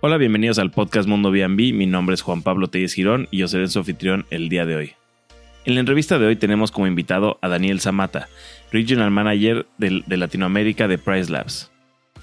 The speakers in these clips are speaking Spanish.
Hola, bienvenidos al podcast Mundo B&B. Mi nombre es Juan Pablo Telles Girón y yo seré su anfitrión el día de hoy. En la entrevista de hoy tenemos como invitado a Daniel Zamata, Regional Manager de, de Latinoamérica de Price Labs.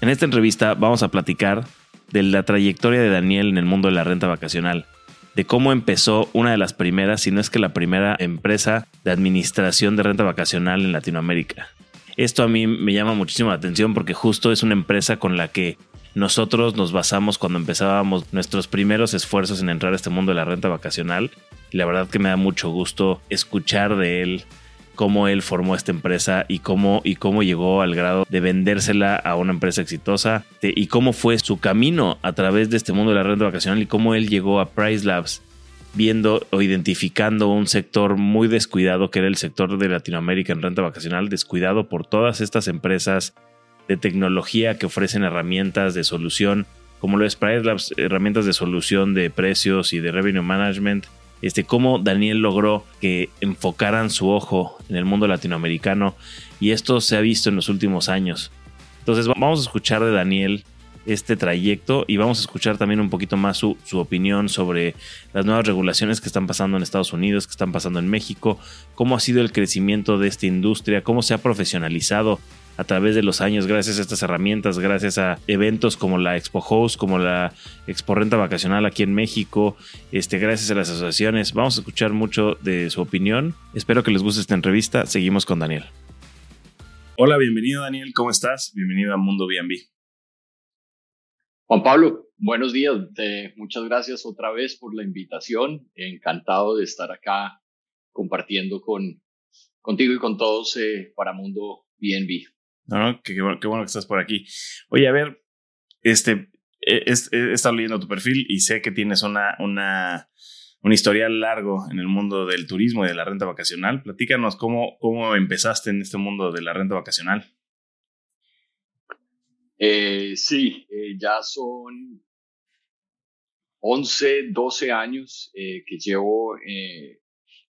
En esta entrevista vamos a platicar de la trayectoria de Daniel en el mundo de la renta vacacional, de cómo empezó una de las primeras, si no es que la primera empresa de administración de renta vacacional en Latinoamérica. Esto a mí me llama muchísimo la atención porque justo es una empresa con la que nosotros nos basamos cuando empezábamos nuestros primeros esfuerzos en entrar a este mundo de la renta vacacional. La verdad que me da mucho gusto escuchar de él cómo él formó esta empresa y cómo, y cómo llegó al grado de vendérsela a una empresa exitosa y cómo fue su camino a través de este mundo de la renta vacacional y cómo él llegó a Price Labs viendo o identificando un sector muy descuidado que era el sector de Latinoamérica en renta vacacional, descuidado por todas estas empresas de tecnología que ofrecen herramientas de solución, como lo es Price Labs, herramientas de solución de precios y de revenue management. Este, cómo Daniel logró que enfocaran su ojo en el mundo latinoamericano y esto se ha visto en los últimos años. Entonces vamos a escuchar de Daniel este trayecto y vamos a escuchar también un poquito más su, su, opinión sobre las nuevas regulaciones que están pasando en Estados Unidos, que están pasando en México, cómo ha sido el crecimiento de esta industria, cómo se ha profesionalizado a través de los años gracias a estas herramientas, gracias a eventos como la Expo Host, como la Expo Renta Vacacional aquí en México, este, gracias a las asociaciones. Vamos a escuchar mucho de su opinión. Espero que les guste esta entrevista. Seguimos con Daniel. Hola, bienvenido Daniel, ¿cómo estás? Bienvenido a Mundo B&B. Juan Pablo, buenos días. Eh, muchas gracias otra vez por la invitación. Encantado de estar acá compartiendo con, contigo y con todos eh, para Mundo B&B. No, qué, bueno, qué, bueno, que estás por aquí. Oye, a ver, este, he, he, estado leyendo tu perfil y sé que tienes una, una, un historial largo en el mundo del turismo y de la renta vacacional. Platícanos cómo, cómo empezaste en este mundo de la renta vacacional. Eh, sí, eh, ya son 11, 12 años eh, que llevo eh,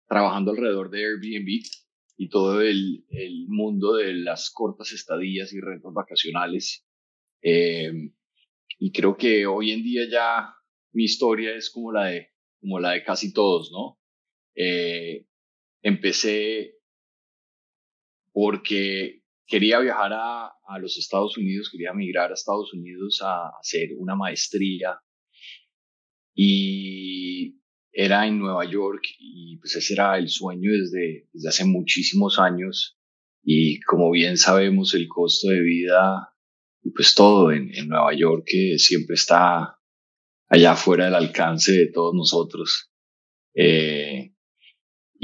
trabajando alrededor de Airbnb y todo el, el, mundo de las cortas estadías y rentas vacacionales. Eh, y creo que hoy en día ya mi historia es como la de, como la de casi todos, ¿no? Eh, empecé porque quería viajar a, a, los Estados Unidos, quería migrar a Estados Unidos a hacer una maestría y era en Nueva York y pues ese era el sueño desde, desde hace muchísimos años y como bien sabemos el costo de vida y pues todo en, en Nueva York que siempre está allá fuera del alcance de todos nosotros. Eh,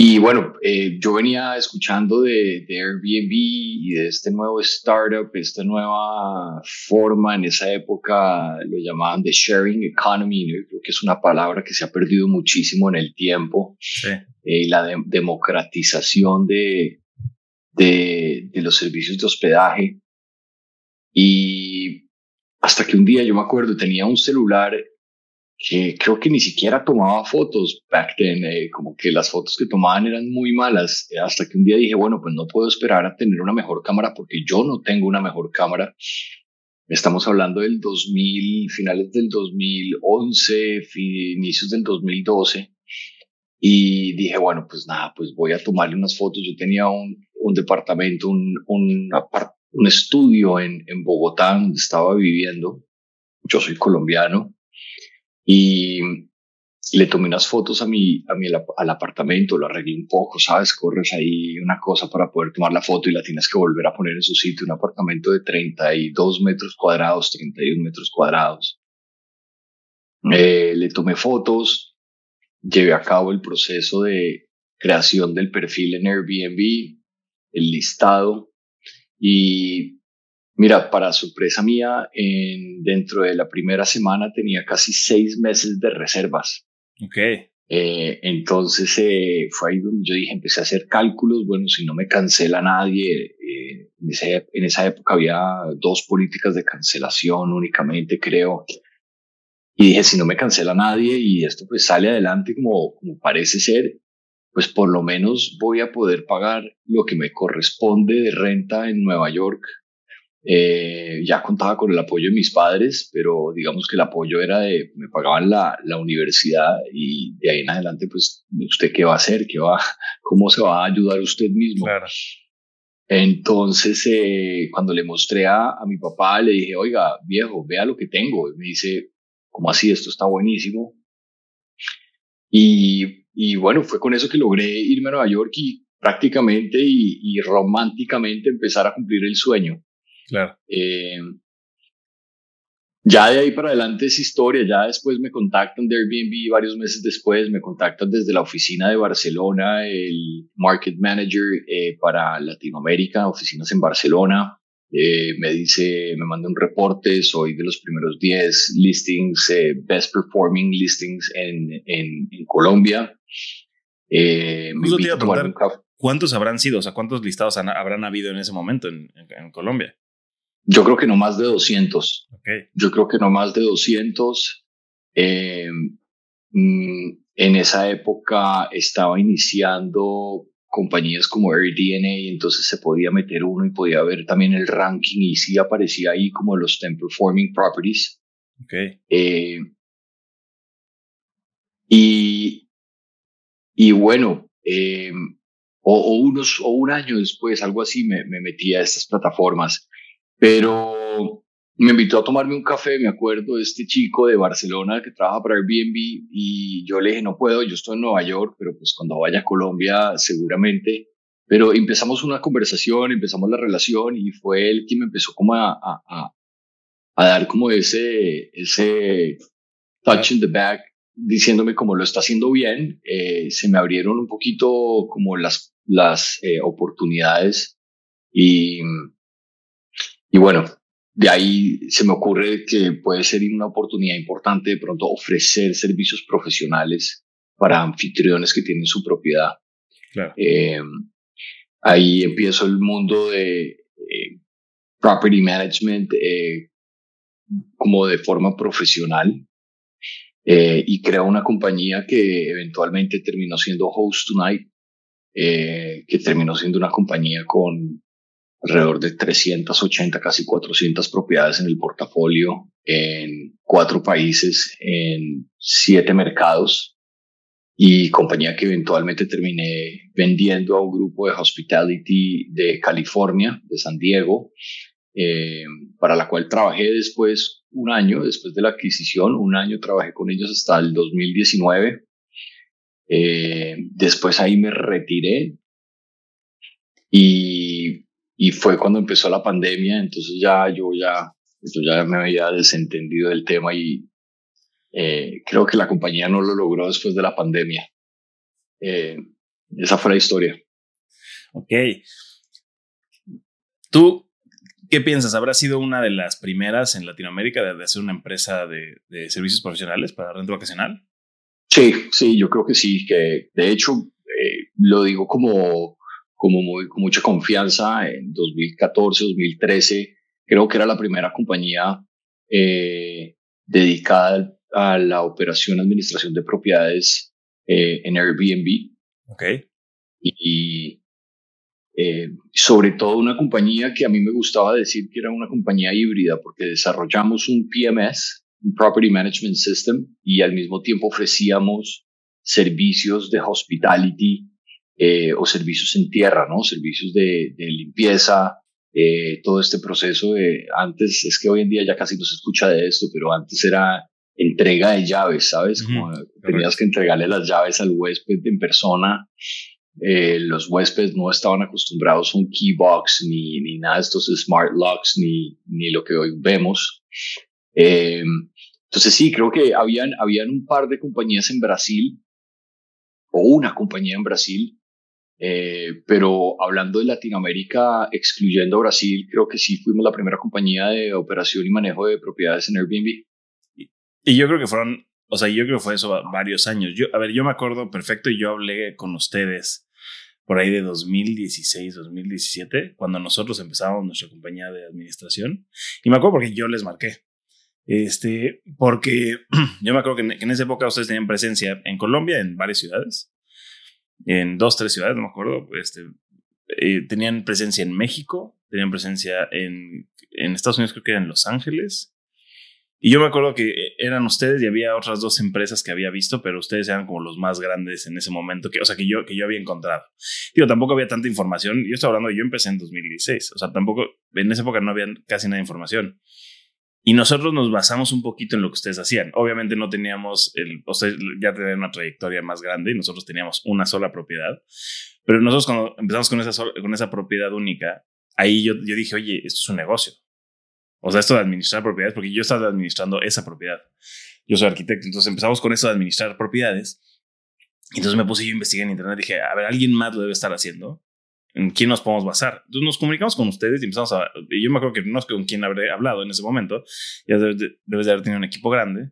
y bueno, eh, yo venía escuchando de, de, Airbnb y de este nuevo startup, esta nueva forma, en esa época lo llamaban de sharing economy, ¿no? creo que es una palabra que se ha perdido muchísimo en el tiempo, sí. eh, la de, democratización de, de, de los servicios de hospedaje. Y hasta que un día yo me acuerdo, tenía un celular que creo que ni siquiera tomaba fotos back then, eh, como que las fotos que tomaban eran muy malas, eh, hasta que un día dije, bueno, pues no puedo esperar a tener una mejor cámara porque yo no tengo una mejor cámara. Estamos hablando del 2000, finales del 2011, inicios del 2012. Y dije, bueno, pues nada, pues voy a tomarle unas fotos. Yo tenía un, un departamento, un, un, un estudio en, en Bogotá donde estaba viviendo. Yo soy colombiano y le tomé unas fotos a mi, a mi al apartamento, lo arreglé un poco, ¿sabes? Corres ahí una cosa para poder tomar la foto y la tienes que volver a poner en su sitio. Un apartamento de 32 metros cuadrados, 31 metros cuadrados. Eh, le tomé fotos, llevé a cabo el proceso de creación del perfil en Airbnb, el listado y Mira, para sorpresa mía, en, dentro de la primera semana tenía casi seis meses de reservas. Ok. Eh, entonces eh, fue ahí donde yo dije, empecé a hacer cálculos, bueno, si no me cancela nadie, eh, en, ese, en esa época había dos políticas de cancelación únicamente, creo. Y dije, si no me cancela nadie y esto pues sale adelante como, como parece ser, pues por lo menos voy a poder pagar lo que me corresponde de renta en Nueva York Eh, ya contaba con el apoyo de mis padres, pero digamos que el apoyo era de, me pagaban la, la universidad y de ahí en adelante, pues, ¿usted qué va a hacer? ¿Qué va, ¿Cómo se va a ayudar usted mismo? Claro. Entonces, eh, cuando le mostré a, a, mi papá, le dije, oiga, viejo, vea lo que tengo. Y me dice, ¿cómo así? Esto está buenísimo. Y, y bueno, fue con eso que logré irme a Nueva York y prácticamente y, y románticamente empezar a cumplir el sueño. Claro. Eh, ya de ahí para adelante es historia, ya después me contactan de Airbnb, varios meses después me contactan desde la oficina de Barcelona, el Market Manager eh, para Latinoamérica, oficinas en Barcelona. Eh, me dice, me manda un reporte, soy de los primeros 10 listings, eh, best performing listings en, en, en Colombia. Me te iba a preguntar, ¿cuántos habrán sido? O sea, ¿cuántos listados han, habrán habido en ese momento en, en Colombia? Yo creo que no más de 200. Okay. Yo creo que no más de 200. Eh, mm, en esa época estaba iniciando compañías como AirDNA entonces se podía meter uno y podía ver también el ranking y sí aparecía ahí como los 10 performing properties. Okay. Eh, y, y bueno, eh, o, o, unos, o un año después, algo así, me, me metí a estas plataformas. Pero me invitó a tomarme un café, me acuerdo, de este chico de Barcelona que trabaja para Airbnb y yo le dije, no puedo, yo estoy en Nueva York, pero pues cuando vaya a Colombia seguramente. Pero empezamos una conversación, empezamos la relación y fue él quien me empezó como a, a, a, a dar como ese, ese touch in the back, diciéndome como lo está haciendo bien. Eh, se me abrieron un poquito como las, las eh, oportunidades y y bueno, de ahí se me ocurre que puede ser una oportunidad importante de pronto ofrecer servicios profesionales para anfitriones que tienen su propiedad. Claro. Eh, ahí empiezo el mundo de eh, property management eh, como de forma profesional eh, y creo una compañía que eventualmente terminó siendo Host Tonight, que terminó siendo una compañía con alrededor de 380, casi 400 propiedades en el portafolio en cuatro países, en siete mercados y compañía que eventualmente terminé vendiendo a un grupo de hospitality de California, de San Diego, eh, para la cual trabajé después un año, después de la adquisición, un año trabajé con ellos hasta el 2019. Eh, después ahí me retiré y y fue cuando empezó la pandemia, entonces ya yo ya, yo ya me había desentendido del tema y eh, creo que la compañía no lo logró después de la pandemia. Eh, esa fue la historia. Ok. ¿Tú qué piensas? ¿Habrá sido una de las primeras en Latinoamérica de hacer una empresa de, de servicios profesionales para renta vacacional? Sí, sí, yo creo que sí, que de hecho eh, lo digo como como muy, con mucha confianza en 2014, 2013. Creo que era la primera compañía eh, dedicada a la operación administración de propiedades eh, en Airbnb. Ok. Y eh, sobre todo una compañía que a mí me gustaba decir que era una compañía híbrida porque desarrollamos un PMS, un Property Management System, y al mismo tiempo ofrecíamos servicios de hospitality eh, o servicios en tierra, ¿no? Servicios de, de limpieza, eh, todo este proceso de antes, es que hoy en día ya casi no se escucha de esto, pero antes era entrega de llaves, ¿sabes? Como uh -huh. tenías que entregarle las llaves al huésped en persona. Eh, los huéspedes no estaban acostumbrados a un key box ni, ni nada de estos smart locks ni, ni lo que hoy vemos. Eh, entonces sí, creo que habían, habían un par de compañías en Brasil o una compañía en Brasil eh, pero hablando de Latinoamérica, excluyendo Brasil, creo que sí fuimos la primera compañía de operación y manejo de propiedades en Airbnb. Y, y yo creo que fueron, o sea, yo creo que fue eso varios años. Yo, a ver, yo me acuerdo perfecto y yo hablé con ustedes por ahí de 2016, 2017, cuando nosotros empezamos nuestra compañía de administración. Y me acuerdo porque yo les marqué. Este, porque yo me acuerdo que en, que en esa época ustedes tenían presencia en Colombia, en varias ciudades en dos, tres ciudades, no me acuerdo, este, eh, tenían presencia en México, tenían presencia en, en Estados Unidos, creo que era en Los Ángeles. Y yo me acuerdo que eran ustedes y había otras dos empresas que había visto, pero ustedes eran como los más grandes en ese momento, que, o sea, que yo, que yo había encontrado. Digo, tampoco había tanta información. Yo estoy hablando, yo empecé en 2016, o sea, tampoco, en esa época no había casi nada de información. Y nosotros nos basamos un poquito en lo que ustedes hacían. Obviamente no teníamos, el, ustedes ya tenían una trayectoria más grande y nosotros teníamos una sola propiedad. Pero nosotros cuando empezamos con esa, con esa propiedad única, ahí yo, yo dije, oye, esto es un negocio. O sea, esto de administrar propiedades, porque yo estaba administrando esa propiedad. Yo soy arquitecto, entonces empezamos con esto de administrar propiedades. Entonces me puse yo a investigar en internet, dije, a ver, alguien más lo debe estar haciendo. ¿En quién nos podemos basar? Entonces nos comunicamos con ustedes y empezamos a... Y yo me acuerdo que no es con quién habré hablado en ese momento, ya debes de, debes de haber tenido un equipo grande,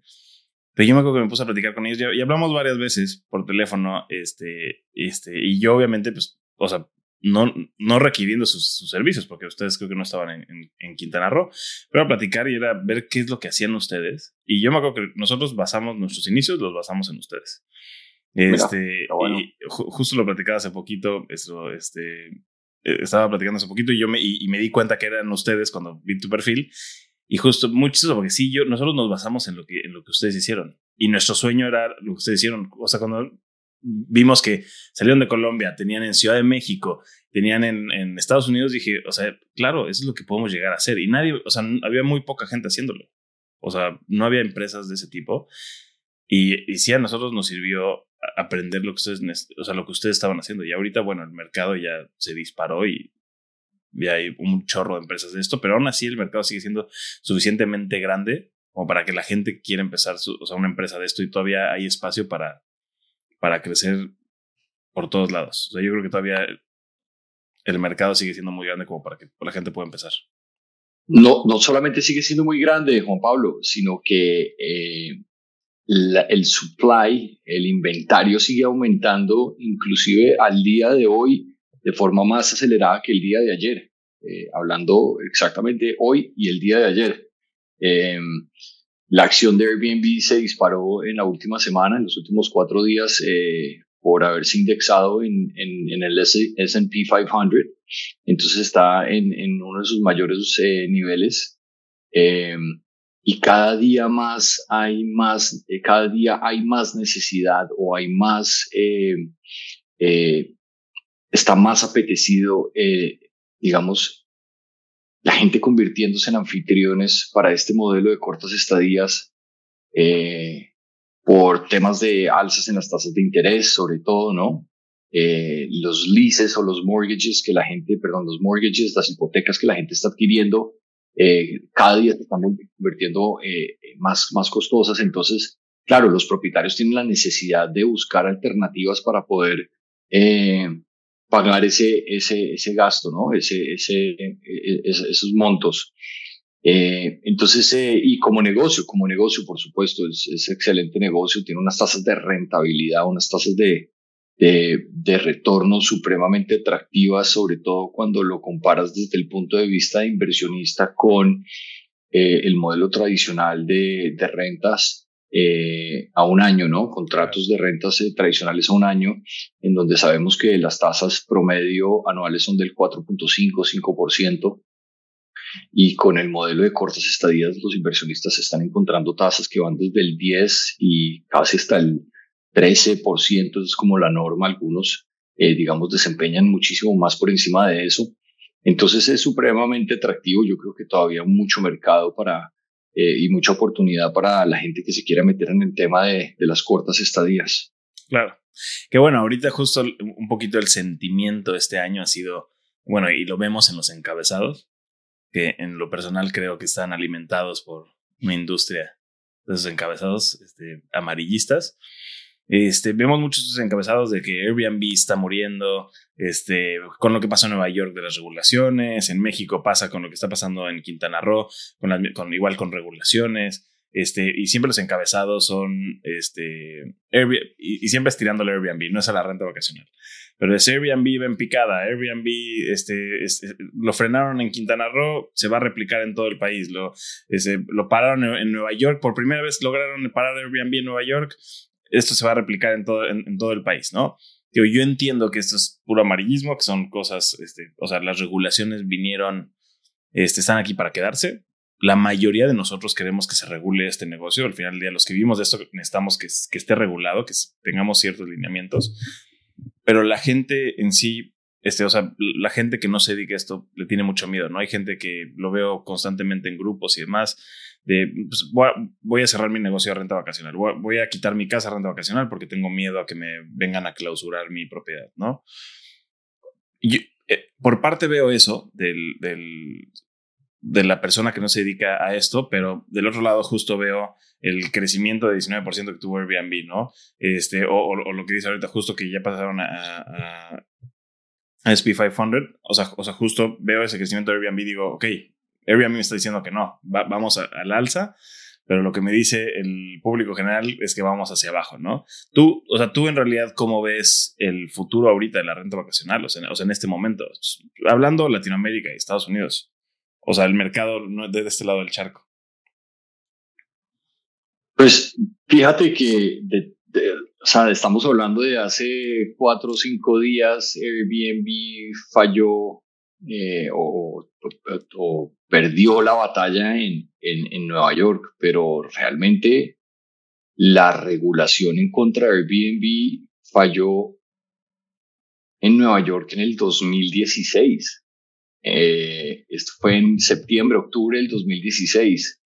pero yo me acuerdo que me puse a platicar con ellos y, hablamos varias veces por teléfono, este, este, y yo obviamente, pues, o sea, no, no requiriendo sus, servicios, porque ustedes creo que no estaban en, en, Quintana Roo, pero a platicar y era ver qué es lo que hacían ustedes. Y yo me acuerdo que nosotros basamos nuestros inicios, los basamos en ustedes. Este, y justo lo platicaba hace poquito, esto, este, eh, estaba platicando hace poquito y yo me, y, me di cuenta que eran ustedes cuando vi tu perfil. Y justo mucho porque sí, yo, nosotros nos basamos en lo, que, en lo que ustedes hicieron. Y nuestro sueño era lo que ustedes hicieron. O sea, cuando vimos que salieron de Colombia, tenían en Ciudad de México, tenían en, en, Estados Unidos, dije, o sea, claro, eso es lo que podemos llegar a hacer. Y nadie, o sea, había muy poca gente haciéndolo. O sea, no había empresas de ese tipo. Y, y sí, a nosotros nos sirvió aprender lo que ustedes, o sea, lo que ustedes estaban haciendo. Y ahorita, bueno, el mercado ya se disparó y ya hay un chorro de empresas de esto, pero aún así el mercado sigue siendo suficientemente grande como para que la gente quiera empezar o sea, una empresa de esto y todavía hay espacio para, para crecer por todos lados. O sea, yo creo que todavía el mercado sigue siendo muy grande como para que la gente pueda empezar. No, no solamente sigue siendo muy grande, Juan Pablo, sino que eh, el supply, el inventario sigue aumentando, inclusive al día de hoy, de forma más acelerada que el día de ayer. Eh, hablando exactamente hoy y el día de ayer. Eh, la acción de Airbnb se disparó en la última semana, en los últimos cuatro días, eh, por haberse indexado en, en, en el SP 500. Entonces está en, en, uno de sus mayores eh, niveles. Y cada día más hay más, eh, cada día hay más necesidad o hay más, eh, eh, está más apetecido, digamos, la gente convirtiéndose en anfitriones para este modelo de cortas estadías por temas de alzas en las tasas de interés, sobre todo, ¿no? los leases o los mortgages que la gente, perdón, los mortgages, las hipotecas que la gente está adquiriendo, eh, cada día se están convirtiendo eh, más, más costosas. Entonces, claro, los propietarios tienen la necesidad de buscar alternativas para poder eh, pagar ese, ese, ese gasto, ¿no? Ese, ese, e, e, esos montos. Eh, entonces, eh, y como negocio, como negocio, por supuesto, es, es excelente negocio, tiene unas tasas de rentabilidad, unas tasas de, de, de retorno supremamente atractivas, sobre todo cuando lo comparas desde el punto de vista de inversionista con eh, el modelo tradicional de, de rentas eh, a un año, ¿no? Contratos de rentas eh, tradicionales a un año, en donde sabemos que las tasas promedio anuales son del 4.5, 5%. Y con el modelo de cortas estadías, los inversionistas están encontrando tasas que van desde el 10 y casi hasta el 13% es como la norma, algunos, eh, digamos, desempeñan muchísimo más por encima de eso. Entonces es supremamente atractivo, yo creo que todavía mucho mercado para, eh, y mucha oportunidad para la gente que se quiera meter en el tema de, de las cortas estadías. Claro. Que bueno, ahorita justo un poquito el sentimiento de este año ha sido, bueno, y lo vemos en los encabezados, que en lo personal creo que están alimentados por una industria de esos encabezados este, amarillistas. Este, vemos muchos encabezados de que Airbnb está muriendo, este, con lo que pasa en Nueva York de las regulaciones, en México pasa con lo que está pasando en Quintana Roo, con, igual con regulaciones, este, y siempre los encabezados son, este, Airbnb, y, siempre estirándole Airbnb, no es a la renta vacacional. Pero es Airbnb en picada, Airbnb, lo frenaron en Quintana Roo, se va a replicar en todo el país. Lo, lo pararon en Nueva York, por primera vez lograron parar Airbnb en Nueva York, esto se va a replicar en todo, en, todo el país, ¿no? yo, yo entiendo que esto es puro amarillismo, que son cosas, este, o sea, las regulaciones vinieron, este, están aquí para quedarse. La mayoría de nosotros queremos que se regule este negocio. Al final del día, los que vivimos de esto necesitamos que esté regulado, que tengamos ciertos lineamientos. Pero la gente en sí este, o sea, la gente que no se dedica a esto le tiene mucho miedo, ¿no? Hay gente que lo veo constantemente en grupos y demás, de, pues, voy, a, cerrar mi negocio de renta vacacional, voy, a quitar mi casa de renta vacacional porque tengo miedo a que me vengan a clausurar mi propiedad, ¿no? Eh, por parte veo eso del, del, de la persona que no se dedica a esto, pero del otro lado justo veo el crecimiento de 19% que tuvo Airbnb, ¿no? Este, o, lo que dice ahorita justo que ya pasaron a SP500, o sea, o sea, justo veo ese crecimiento de Airbnb y digo, ok, Airbnb me está diciendo que no, vamos al alza, pero lo que me dice el público general es que vamos hacia abajo, ¿no? Tú, o sea, tú en realidad, ¿cómo ves el futuro ahorita de la renta vacacional? O sea, en este momento, hablando Latinoamérica y Estados Unidos, o sea, el mercado de este lado del charco. Pues fíjate que de, o sea, estamos hablando de hace cuatro o cinco días, Airbnb falló eh, o, perdió la batalla en, en, Nueva York, pero realmente la regulación en contra de Airbnb falló en Nueva York en el 2016. Eh, esto fue en septiembre, octubre del 2016.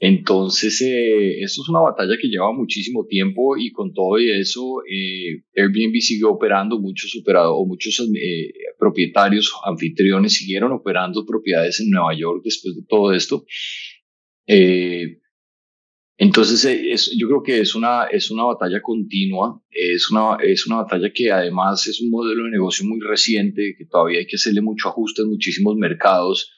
Entonces, eh, esto es una batalla que lleva muchísimo tiempo y con todo y eso, eh, Airbnb siguió operando, muchos o muchos eh, propietarios, anfitriones siguieron operando propiedades en Nueva York después de todo esto. entonces, yo creo que es una, es una batalla continua, es una, es una batalla que además es un modelo de negocio muy reciente, que todavía hay que hacerle mucho ajuste en muchísimos mercados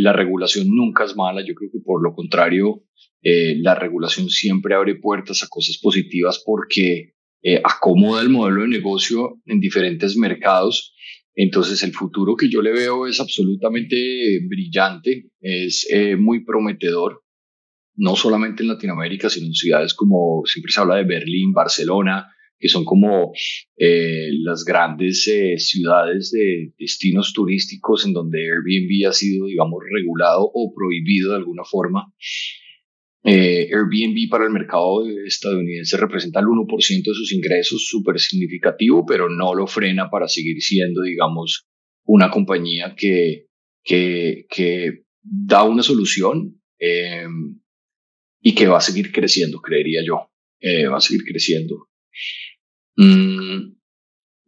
la regulación nunca es mala, yo creo que por lo contrario, eh, la regulación siempre abre puertas a cosas positivas porque eh, acomoda el modelo de negocio en diferentes mercados. Entonces el futuro que yo le veo es absolutamente brillante, es eh, muy prometedor, no solamente en Latinoamérica, sino en ciudades como siempre se habla de Berlín, Barcelona, que son como eh, las grandes eh, ciudades de destinos turísticos en donde Airbnb ha sido, digamos, regulado o prohibido de alguna forma. Eh, Airbnb para el mercado estadounidense representa el 1% de sus ingresos, súper significativo, pero no lo frena para seguir siendo, digamos, una compañía que, que, que da una solución y que va a seguir creciendo, creería yo. va a seguir creciendo. Mm,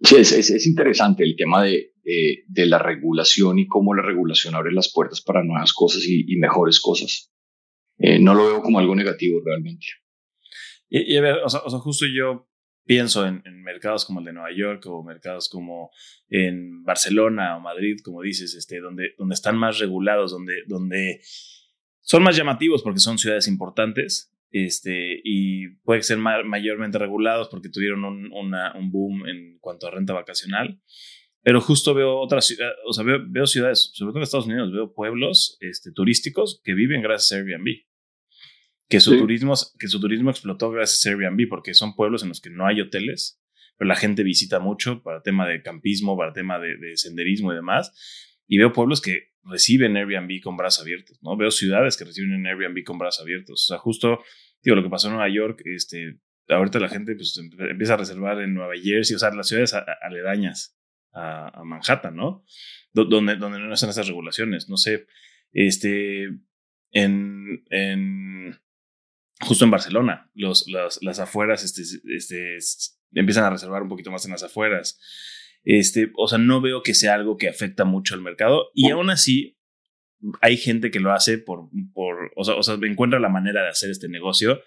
sí, es, es, interesante el tema de, de, la regulación y cómo la regulación abre las puertas para nuevas cosas y, mejores cosas. Eh, no lo veo como algo negativo realmente. Y, a ver, o sea, justo yo pienso en, mercados como el de Nueva York o mercados como en Barcelona o Madrid, como dices, este, donde, donde están más regulados, donde, donde son más llamativos porque son ciudades importantes este, y puede ser mayormente regulados porque tuvieron un, un, boom en cuanto a renta vacacional. Pero justo veo otras ciudades, o sea, veo, ciudades, sobre todo en Estados Unidos, veo pueblos este, turísticos que viven gracias a Airbnb. Que su, turismo, que su turismo explotó gracias a Airbnb porque son pueblos en los que no hay hoteles, pero la gente visita mucho para tema de campismo, para tema de, de senderismo y demás. Y veo pueblos que reciben Airbnb con brazos abiertos, ¿no? Veo ciudades que reciben Airbnb con brazos abiertos. O sea, justo digo, lo que pasó en Nueva York, este, ahorita la gente pues, empieza a reservar en Nueva Jersey, o sea, las ciudades aledañas a, Manhattan, ¿no? donde, donde no están esas regulaciones. No sé, este, en, en justo en Barcelona, los, las afueras este, este, empiezan a reservar un poquito más en las afueras. Este, o sea, no veo que sea algo que afecta mucho al mercado y aún así hay gente que lo hace por, por o, sea, o sea, encuentra la manera de hacer este negocio.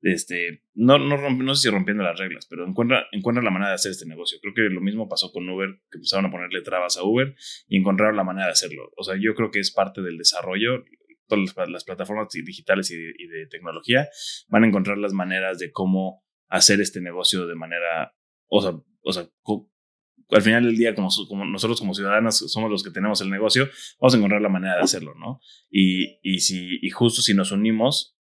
Este, no, no, no sé si rompiendo las reglas, pero encuentra, encuentra la manera de hacer este negocio. Creo que lo mismo pasó con Uber, que empezaron a ponerle trabas a Uber y encontraron la manera de hacerlo. O sea, yo creo que es parte del desarrollo. Todas las, plataformas digitales y de, y de tecnología van a encontrar las maneras de cómo hacer este negocio de manera, o sea, o sea, al final del día, como, nosotros como ciudadanos somos los que tenemos el negocio, vamos a encontrar la manera de hacerlo, ¿no? Y, y, si, y justo si nos unimos,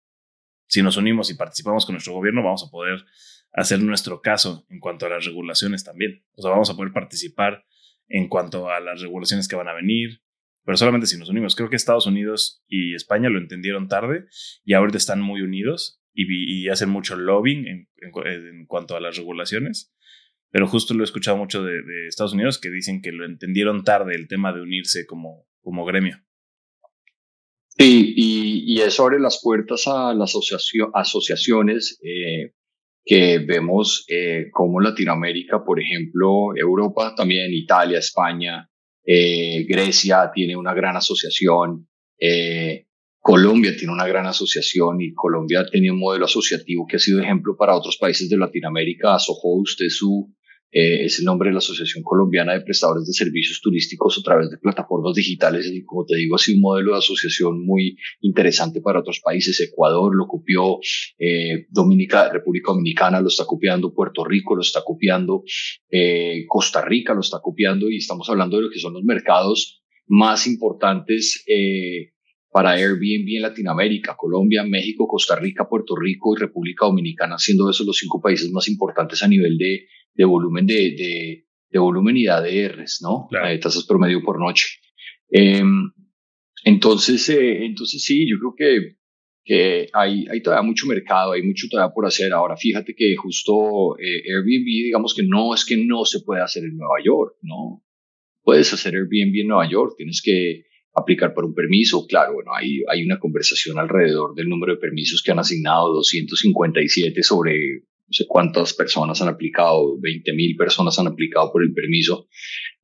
si nos unimos y participamos con nuestro gobierno, vamos a poder hacer nuestro caso en cuanto a las regulaciones también. O sea, vamos a poder participar en cuanto a las regulaciones que van a venir, pero solamente si nos unimos. Creo que Estados Unidos y España lo entendieron tarde y ahorita están muy unidos y, hacen mucho lobbying en, cuanto a las regulaciones. Pero justo lo he escuchado mucho de, Estados Unidos que dicen que lo entendieron tarde el tema de unirse como, como gremio. Sí, y, eso abre las puertas a las asociaciones eh, que vemos eh, como Latinoamérica, por ejemplo, Europa también, Italia, España, eh, Grecia tiene una gran asociación, Colombia tiene una gran asociación y Colombia tiene un modelo asociativo que ha sido ejemplo para otros países de Latinoamérica. Asohost es su eh, es el nombre de la Asociación Colombiana de Prestadores de Servicios Turísticos a través de plataformas digitales y como te digo ha sido un modelo de asociación muy interesante para otros países. Ecuador lo copió, eh, Dominica, República Dominicana lo está copiando, Puerto Rico lo está copiando, eh, Costa Rica lo está copiando y estamos hablando de lo que son los mercados más importantes para Airbnb en Latinoamérica, Colombia, México, Costa Rica, Puerto Rico y República Dominicana, siendo esos los cinco países más importantes a nivel de, de volumen de, de, volumen y de ADRs, ¿no? De tasas promedio por noche. Em, entonces, eh, entonces sí, yo creo que, que hay, hay todavía mucho mercado, hay mucho todavía por hacer. Ahora, fíjate que justo eh, Airbnb, digamos que no es que no se puede hacer en Nueva York, ¿no? Puedes hacer Airbnb en Nueva York, tienes que aplicar por un permiso. Claro, bueno, hay, hay una conversación alrededor del número de permisos que han asignado, 257 sobre no sé cuántas personas han aplicado, 20 mil personas han aplicado por el permiso,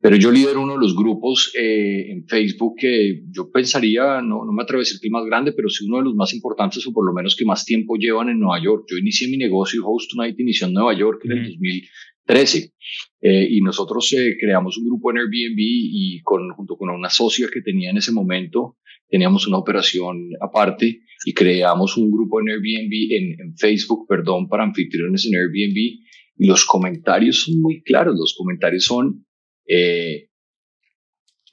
pero yo lidero uno de los grupos eh, en Facebook que yo pensaría, no, no me atrevo a decir que el más grande, pero sí uno de los más importantes o por lo menos que más tiempo llevan en Nueva York. Yo inicié mi negocio Host Tonight inició en Nueva York en el 2013 eh, y nosotros eh, creamos un grupo en Airbnb y con, junto con una socia que tenía en ese momento, teníamos una operación aparte y creamos un grupo en Airbnb, en, Facebook, perdón, para anfitriones en Airbnb. Y los comentarios son muy claros. Los comentarios son eh,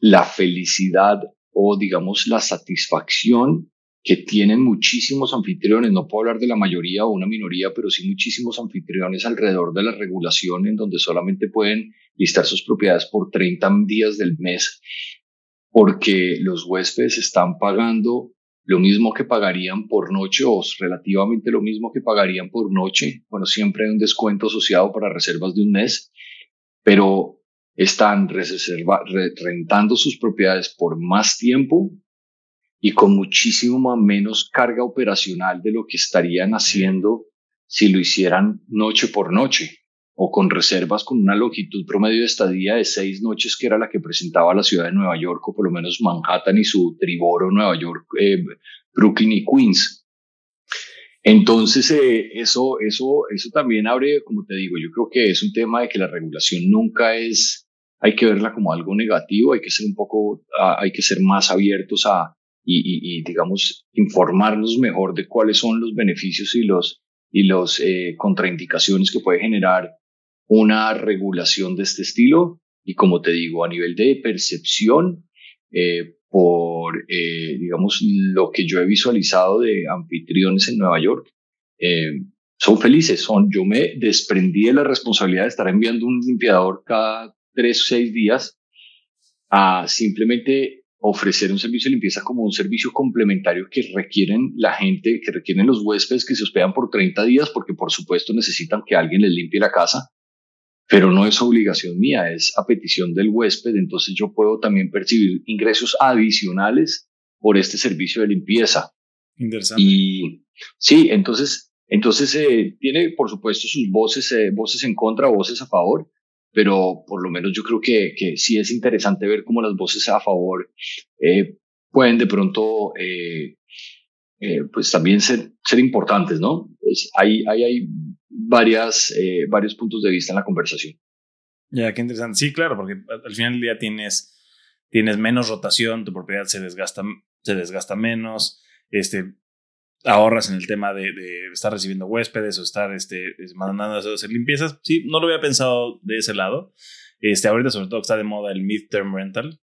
la felicidad o, digamos, la satisfacción que tienen muchísimos anfitriones, no puedo hablar de la mayoría o una minoría, pero sí muchísimos anfitriones alrededor de la regulación en donde solamente pueden listar sus propiedades por 30 días del mes, porque los huéspedes están pagando lo mismo que pagarían por noche o relativamente lo mismo que pagarían por noche. Bueno, siempre hay un descuento asociado para reservas de un mes, pero están rentando sus propiedades por más tiempo y con muchísimo menos carga operacional de lo que estarían haciendo si lo hicieran noche por noche o con reservas con una longitud promedio de estadía de seis noches, que era la que presentaba la ciudad de Nueva York, o por lo menos Manhattan y su triboro, Nueva York, eh, Brooklyn y Queens. Entonces, eh, eso, eso, eso también abre, como te digo, yo creo que es un tema de que la regulación nunca es, hay que verla como algo negativo, hay que ser un poco, ah, hay que ser más abiertos a, y, digamos, informarnos mejor de cuáles son los beneficios y los, y los eh, contraindicaciones que puede generar una regulación de este estilo. Y como te digo, a nivel de percepción, eh, por, eh, digamos, lo que yo he visualizado de anfitriones en Nueva York, eh, son felices, son, yo me desprendí de la responsabilidad de estar enviando un limpiador cada tres seis días a simplemente ofrecer un servicio de limpieza como un servicio complementario que requieren la gente, que requieren los huéspedes que se hospedan por 30 días, porque por supuesto necesitan que alguien les limpie la casa pero no es obligación mía, es a petición del huésped, entonces yo puedo también percibir ingresos adicionales por este servicio de limpieza. Interesante. Y sí, entonces, entonces eh, tiene por supuesto sus voces, eh, voces en contra, voces a favor, pero por lo menos yo creo que, que sí es interesante ver cómo las voces a favor eh, pueden de pronto pues también ser, ser importantes, ¿no? Pues hay, hay, hay varias, eh, varios puntos de vista en la conversación. Ya, qué interesante. Sí, claro, porque al final del día tienes, tienes menos rotación, tu propiedad se desgasta, se desgasta menos, este, ahorras en el tema de, estar recibiendo huéspedes o estar este, mandando a hacer limpiezas. Sí, no lo había pensado de ese lado. Este, ahorita sobre todo está de moda el midterm rental,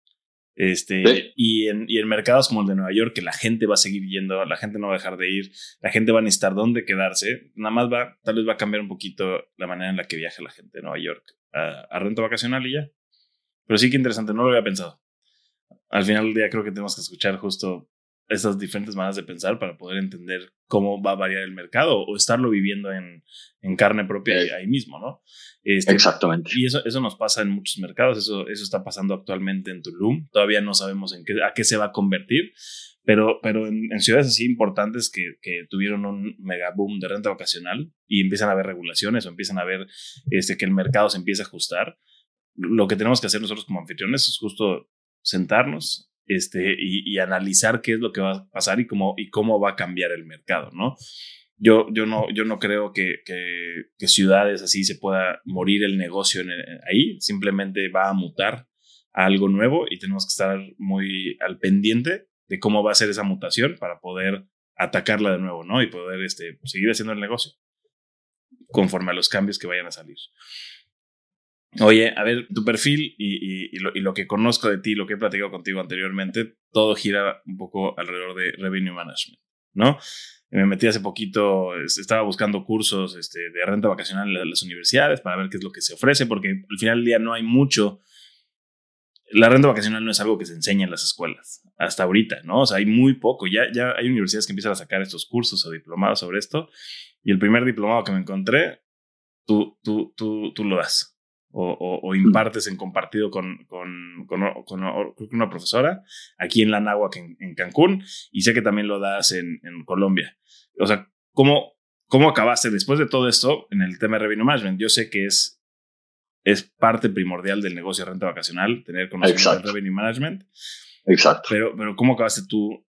Este, y, en, y en mercados como el de Nueva York, que la gente va a seguir yendo, la gente no va a dejar de ir, la gente va a necesitar dónde quedarse, nada más va, tal vez va a cambiar un poquito la manera en la que viaja la gente de Nueva York a, a renta vacacional y ya. Pero sí que interesante, no lo había pensado. Al final del día creo que tenemos que escuchar justo esas diferentes maneras de pensar para poder entender cómo va a variar el mercado o estarlo viviendo en, en carne propia ahí, mismo, ¿no? Este, Exactamente. Y eso, eso nos pasa en muchos mercados, eso, eso está pasando actualmente en Tulum, todavía no sabemos en qué, a qué se va a convertir, pero, pero en, ciudades así importantes que, que, tuvieron un mega boom de renta vacacional y empiezan a haber regulaciones o empiezan a ver este, que el mercado se empieza a ajustar, lo que tenemos que hacer nosotros como anfitriones es justo sentarnos, este, y, analizar qué es lo que va a pasar y cómo, y cómo va a cambiar el mercado, ¿no? Yo, yo, no, yo no creo que, que, ciudades así se pueda morir el negocio ahí, simplemente va a mutar a algo nuevo y tenemos que estar muy al pendiente de cómo va a ser esa mutación para poder atacarla de nuevo, ¿no? Y poder este, seguir haciendo el negocio conforme a los cambios que vayan a salir. Oye, a ver, tu perfil y, lo, que conozco de ti, lo que he platicado contigo anteriormente, todo gira un poco alrededor de revenue management, ¿no? Me metí hace poquito, estaba buscando cursos este, de renta vacacional en las universidades para ver qué es lo que se ofrece, porque al final del día no hay mucho. La renta vacacional no es algo que se enseña en las escuelas, hasta ahorita, ¿no? O sea, hay muy poco. Ya, ya hay universidades que empiezan a sacar estos cursos o diplomados sobre esto, y el primer diplomado que me encontré, tú, tú, tú, tú lo das o, impartes en compartido con, con, con, una profesora aquí en la Náhuac, en, Cancún, y sé que también lo das en, en, Colombia. O sea, ¿cómo, ¿cómo acabaste después de todo esto en el tema de revenue management? Yo sé que es, es parte primordial del negocio de renta vacacional, tener conocimiento de revenue management. Exacto. Pero, pero ¿cómo acabaste tú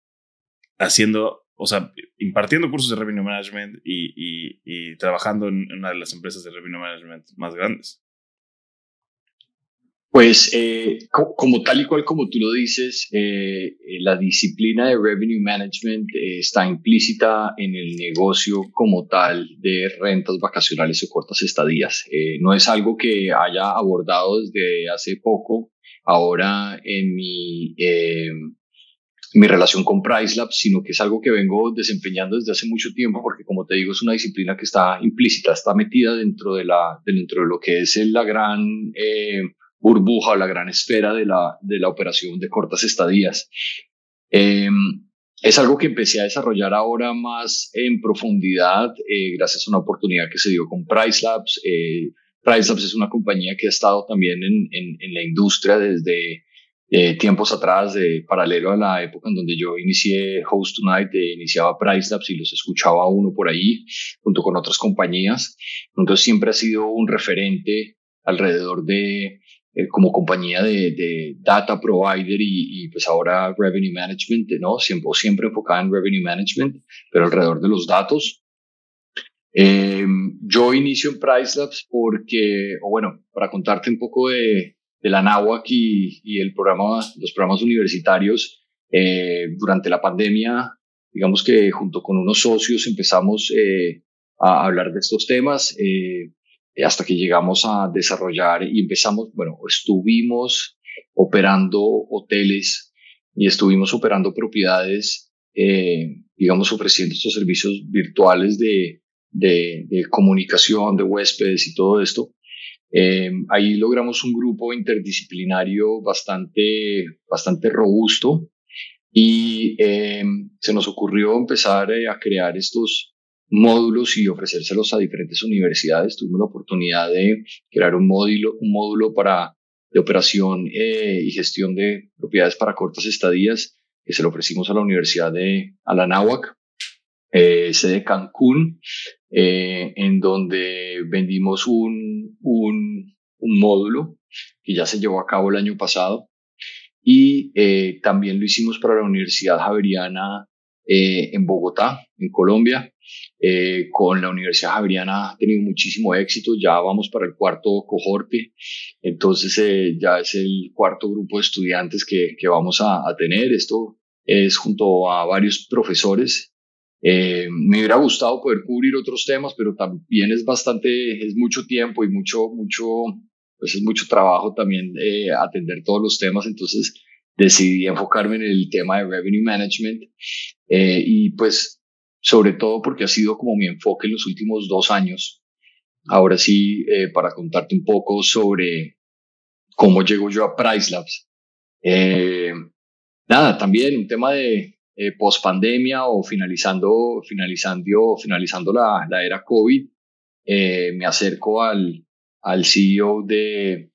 haciendo o sea, impartiendo cursos de revenue management y, y, y, trabajando en una de las empresas de revenue management más grandes. Pues eh, como tal y cual como tú lo dices, eh, eh, la disciplina de revenue management está implícita en el negocio como tal de rentas vacacionales o cortas estadías. no es algo que haya abordado desde hace poco, ahora en mi, mi relación con PriceLab, sino que es algo que vengo desempeñando desde hace mucho tiempo, porque como te digo, es una disciplina que está implícita, está metida dentro de, la, dentro de lo que es la gran burbuja o la gran esfera de la, de la operación de cortas estadías. Em, es algo que empecé a desarrollar ahora más en profundidad eh, gracias a una oportunidad que se dio con PriceLabs. Eh, PriceLabs es una compañía que ha estado también en, en, la industria desde eh, tiempos atrás, de paralelo a la época en donde yo inicié Host Tonight, iniciaba PriceLabs y los escuchaba uno por ahí junto con otras compañías. Entonces siempre ha sido un referente alrededor de eh, como compañía de, de data provider y, y, pues ahora revenue management, ¿no? Siempre, siempre enfocada en revenue management, pero alrededor de los datos. Eh, yo inicio en PriceLabs porque, o bueno, para contarte un poco de, de la NAWAC y, y, el programa, los programas universitarios, eh, durante la pandemia, digamos que junto con unos socios empezamos eh, a hablar de estos temas. Eh, hasta que llegamos a desarrollar y empezamos, bueno, estuvimos operando hoteles y estuvimos operando propiedades, eh, digamos, ofreciendo estos servicios virtuales de, de, de, comunicación de huéspedes y todo esto. Eh, ahí logramos un grupo interdisciplinario bastante, bastante robusto y eh, se nos ocurrió empezar eh, a crear estos módulos y ofrecérselos a diferentes universidades. Tuvimos la oportunidad de crear un módulo, un módulo para de operación eh, y gestión de propiedades para cortas estadías que se lo ofrecimos a la Universidad de Alanáhuac, eh, sede Cancún, eh, en donde vendimos un, un, un, módulo que ya se llevó a cabo el año pasado y eh, también lo hicimos para la Universidad Javeriana eh, en Bogotá, en Colombia. Eh, con la Universidad Javeriana ha tenido muchísimo éxito, ya vamos para el cuarto cohorte, entonces eh, ya es el cuarto grupo de estudiantes que, que vamos a, a, tener. Esto es junto a varios profesores. Eh, me hubiera gustado poder cubrir otros temas, pero también es bastante, es mucho tiempo y mucho, mucho, pues es mucho trabajo también eh, atender todos los temas, entonces decidí enfocarme en el tema de revenue management eh, y pues sobre todo porque ha sido como mi enfoque en los últimos dos años. Ahora sí, eh, para contarte un poco sobre cómo llego yo a Price Labs. Eh, nada, también un tema de post pandemia o finalizando, finalizando, finalizando la, la era COVID, me acerco al, al CEO de,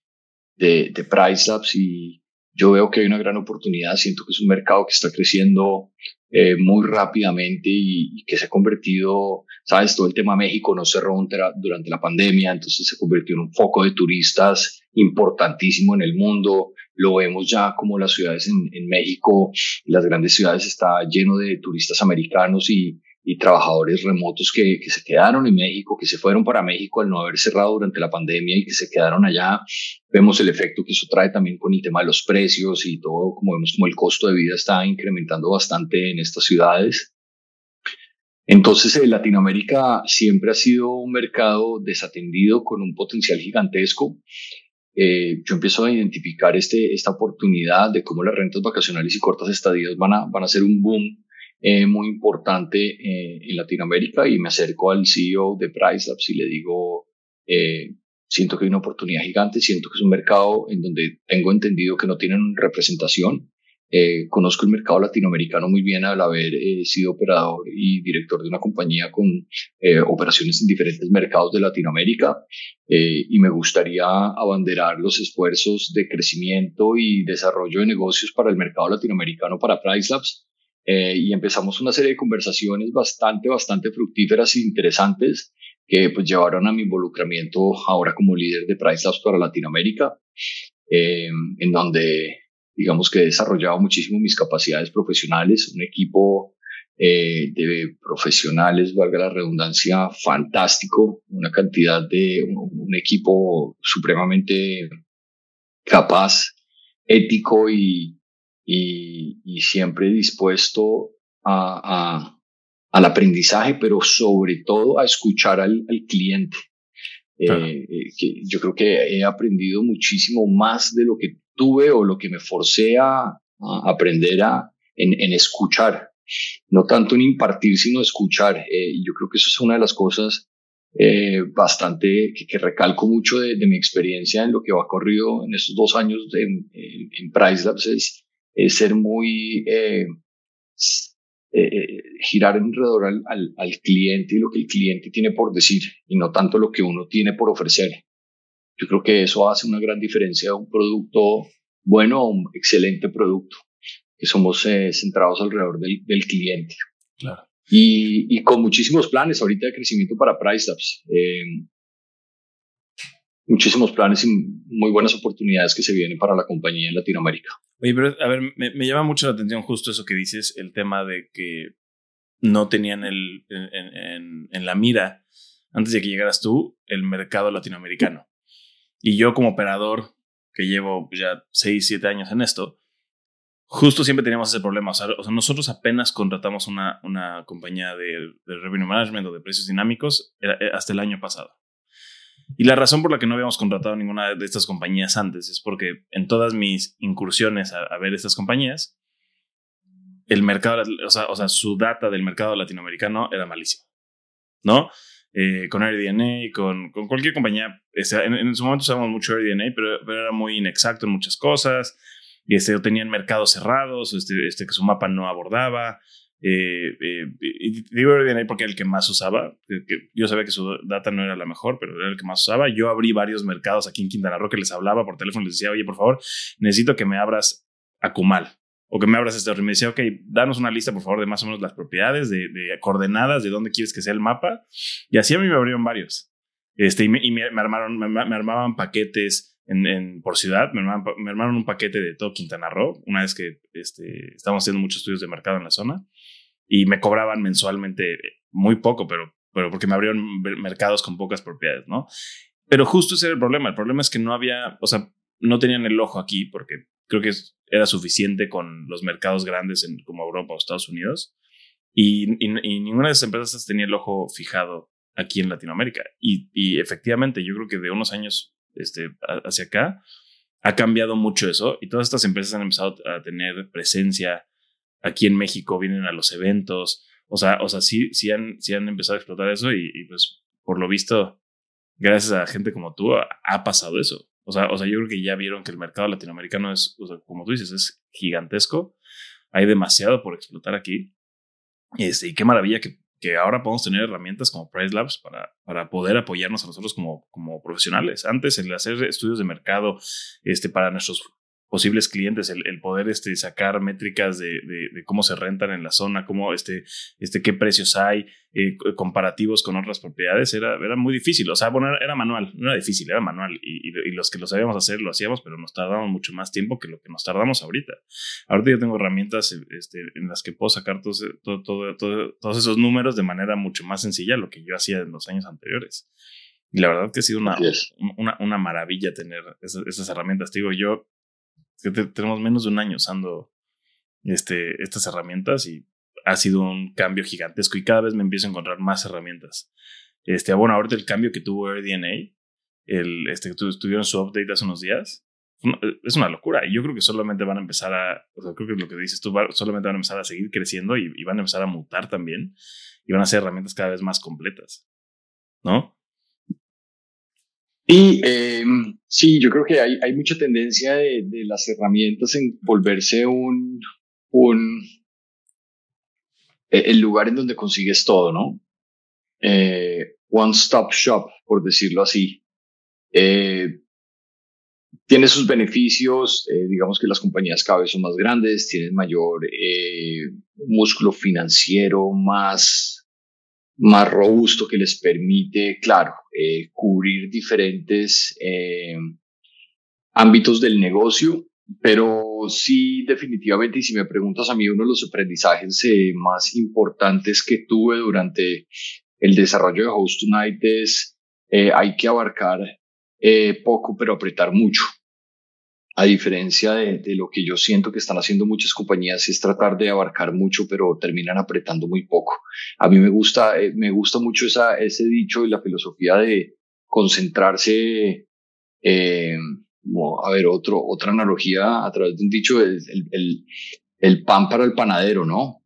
de, de Price Labs y yo veo que hay una gran oportunidad, siento que es un mercado que está creciendo eh, muy rápidamente y, que se ha convertido, sabes, todo el tema México no cerró durante la pandemia, entonces se convirtió en un foco de turistas importantísimo en el mundo. Lo vemos ya como las ciudades en, en México, las grandes ciudades está lleno de turistas americanos y, y trabajadores remotos que, que, se quedaron en México, que se fueron para México al no haber cerrado durante la pandemia y que se quedaron allá. Vemos el efecto que eso trae también con el tema de los precios y todo, como vemos como el costo de vida está incrementando bastante en estas ciudades. Entonces, eh, Latinoamérica siempre ha sido un mercado desatendido con un potencial gigantesco. Eh, yo empiezo a identificar este, esta oportunidad de cómo las rentas vacacionales y cortas estadías van a, van a ser un boom eh, muy importante eh, en Latinoamérica y me acerco al CEO de PriceLabs y le digo, eh, siento que hay una oportunidad gigante, siento que es un mercado en donde tengo entendido que no tienen representación. Eh, conozco el mercado latinoamericano muy bien al haber sido operador y director de una compañía con operaciones en diferentes mercados de Latinoamérica y me gustaría abanderar los esfuerzos de crecimiento y desarrollo de negocios para el mercado latinoamericano para PriceLabs eh, y empezamos una serie de conversaciones bastante, bastante fructíferas e interesantes que pues llevaron a mi involucramiento ahora como líder de Price Labs para Latinoamérica, eh, en donde digamos que he desarrollado muchísimo mis capacidades profesionales, un equipo eh, de profesionales, valga la redundancia, fantástico, una cantidad de un, un equipo supremamente capaz, ético y, y, y siempre dispuesto a, a, al aprendizaje, pero sobre todo a escuchar al, al cliente. Eh, eh, que yo creo que he aprendido muchísimo más de lo que tuve o lo que me forcé a, a aprender a, en, en, escuchar, no tanto en impartir, sino escuchar. Eh, yo creo que eso es una de las cosas eh, bastante que, que, recalco mucho de, de, mi experiencia en lo que va corrido en estos dos años de, en, en Price Labs es es ser muy, eh, eh, girar alrededor al, al, al, cliente y lo que el cliente tiene por decir y no tanto lo que uno tiene por ofrecer. Yo creo que eso hace una gran diferencia de un producto bueno un excelente producto, que somos eh, centrados alrededor del, del cliente. Claro. Y, y, con muchísimos planes ahorita de crecimiento para PriceLabs. Eh, muchísimos planes y muy buenas oportunidades que se vienen para la compañía en Latinoamérica. Oye, pero a ver, me, llama mucho la atención justo eso que dices, el tema de que no tenían el, en, la mira, antes de que llegaras tú, el mercado latinoamericano. Y yo como operador, que llevo ya 6, 7 años en esto, justo siempre teníamos ese problema. O sea, nosotros apenas contratamos una, una compañía de, revenue management o de precios dinámicos eh, hasta el año pasado. Y la razón por la que no habíamos contratado ninguna de estas compañías antes es porque en todas mis incursiones a, ver estas compañías, el mercado, o sea, o sea, su data del mercado latinoamericano era malísimo, ¿no? Eh, con AirDNA, con, con cualquier compañía, en, en, su momento usábamos mucho AirDNA, pero, pero, era muy inexacto en muchas cosas, y este, tenían mercados cerrados, este, este, que su mapa no abordaba, eh, eh, AirDNA porque era el que más usaba. Yo sabía que su data no era la mejor, pero era el que más usaba. Yo abrí varios mercados aquí en Quintana Roo que les hablaba por teléfono y les decía, oye, por favor, necesito que me abras Acumal o que me abras este. Y me decía, ok, danos una lista, por favor, de más o menos las propiedades, de, de coordenadas, de dónde quieres que sea el mapa. Y así a mí me abrieron varios. Este, y me, y me armaron, me, me, armaban paquetes en, en, por ciudad, me armaron, me armaron, un paquete de todo Quintana Roo, una vez que este, estábamos haciendo muchos estudios de mercado en la zona y me cobraban mensualmente muy poco, pero, pero porque me abrieron mercados con pocas propiedades, ¿no? Pero justo ese era el problema. El problema es que no había, o sea, no tenían el ojo aquí porque creo que era suficiente con los mercados grandes en, como Europa o Estados Unidos. Y, y, y, ninguna de esas empresas tenía el ojo fijado aquí en Latinoamérica. Y, y efectivamente, yo creo que de unos años este, hacia acá ha cambiado mucho eso y todas estas empresas han empezado a tener presencia aquí en México, vienen a los eventos, o sea, o sea sí, sí, han, sí han empezado a explotar eso y, pues por lo visto, gracias a gente como tú, ha, pasado eso. O sea, o sea, yo creo que ya vieron que el mercado latinoamericano es, como tú dices, es gigantesco. Hay demasiado por explotar aquí. Este, y qué maravilla que, que ahora podemos tener herramientas como Price Labs para, para poder apoyarnos a nosotros como, como profesionales. Antes, el hacer estudios de mercado este, para nuestros posibles clientes, el, el poder este, sacar métricas de, de, cómo se rentan en la zona, cómo, este, este, qué precios hay, eh, comparativos con otras propiedades, era, era muy difícil. O sea, bueno, era, manual, no era difícil, era manual. Y, y, los que lo sabíamos hacer lo hacíamos, pero nos tardamos mucho más tiempo que lo que nos tardamos ahorita. Ahorita yo tengo herramientas este, en las que puedo sacar todos, todo, todo, todos esos números de manera mucho más sencilla, lo que yo hacía en los años anteriores. Y la verdad que ha sido una, una, una, maravilla tener esas, esas herramientas. Te digo, yo que tenemos menos de un año usando este, estas herramientas y ha sido un cambio gigantesco y cada vez me empiezo a encontrar más herramientas. Este, bueno, ahorita el cambio que tuvo AirDNA, el, este, que tuvieron su update hace unos días, es una locura. Y yo creo que solamente van a empezar a, o sea, creo que lo que dices tú, solamente van a empezar a seguir creciendo y, y van a empezar a mutar también y van a ser herramientas cada vez más completas. ¿No? Y eh, sí, yo creo que hay, mucha tendencia de, de, las herramientas en volverse un, un e, el lugar en donde consigues todo, ¿no? Eh, one stop shop, por decirlo así. Eh, tiene sus beneficios, eh, digamos que las compañías cada vez son más grandes, tienen mayor eh, músculo financiero, más más robusto que les permite, claro, eh, cubrir diferentes eh, ámbitos del negocio, pero sí definitivamente, y si me preguntas a mí, uno de los aprendizajes eh, más importantes que tuve durante el desarrollo de Host Tonight es hay que abarcar poco, pero apretar mucho a diferencia de, de, lo que yo siento que están haciendo muchas compañías, es tratar de abarcar mucho, pero terminan apretando muy poco. A mí me gusta, eh, me gusta mucho esa, ese dicho y la filosofía de concentrarse, eh, a ver, otro, otra analogía a través de un dicho, el, el, el pan para el panadero, ¿no?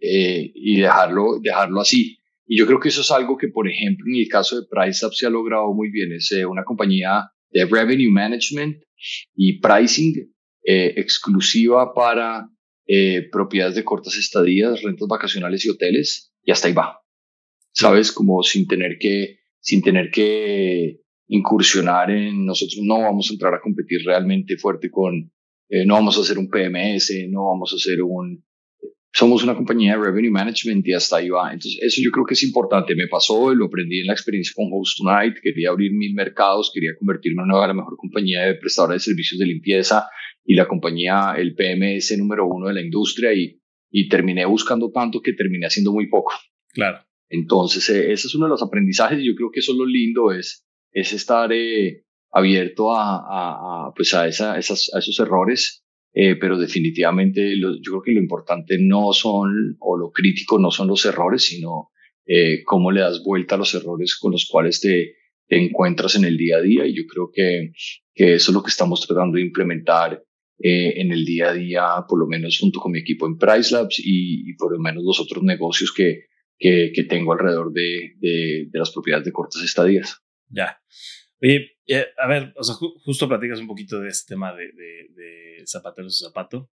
eh, y dejarlo, dejarlo así. Y yo creo que eso es algo que, por ejemplo, en el caso de PriceUp se ha logrado muy bien. Es eh, una compañía de revenue management y pricing eh, exclusiva para eh, propiedades de cortas estadías, rentas vacacionales y hoteles, y hasta ahí va. Sabes, como sin tener que, sin tener que incursionar en nosotros, no vamos a entrar a competir realmente fuerte con, eh, no vamos a hacer un PMS, no vamos a hacer un, somos una compañía de revenue management y hasta ahí va. Entonces, eso yo creo que es importante. Me pasó, lo aprendí en la experiencia con Host Tonight. Quería abrir mil mercados, quería convertirme en una de la mejor compañía de prestadora de servicios de limpieza y la compañía, el PMS número uno de la industria y, y terminé buscando tanto que terminé haciendo muy poco. Claro. Entonces, eh, ese es uno de los aprendizajes y yo creo que eso es lo lindo, es, es estar eh, abierto a, a, a, pues a, esa, esas, a esos errores eh, pero definitivamente yo creo que lo importante no son, o lo crítico no son los errores, sino eh, cómo le das vuelta a los errores con los cuales te, encuentras en el día a día. Y yo creo que, que eso es lo que estamos tratando de implementar eh, en el día a día, por lo menos junto con mi equipo en Price Labs y, por lo menos los otros negocios que, que, que tengo alrededor de, de, de, las propiedades de cortas estadías. Ya. Oye, a ver, o sea, justo platicas un poquito de este tema de, de, de zapateros zapato.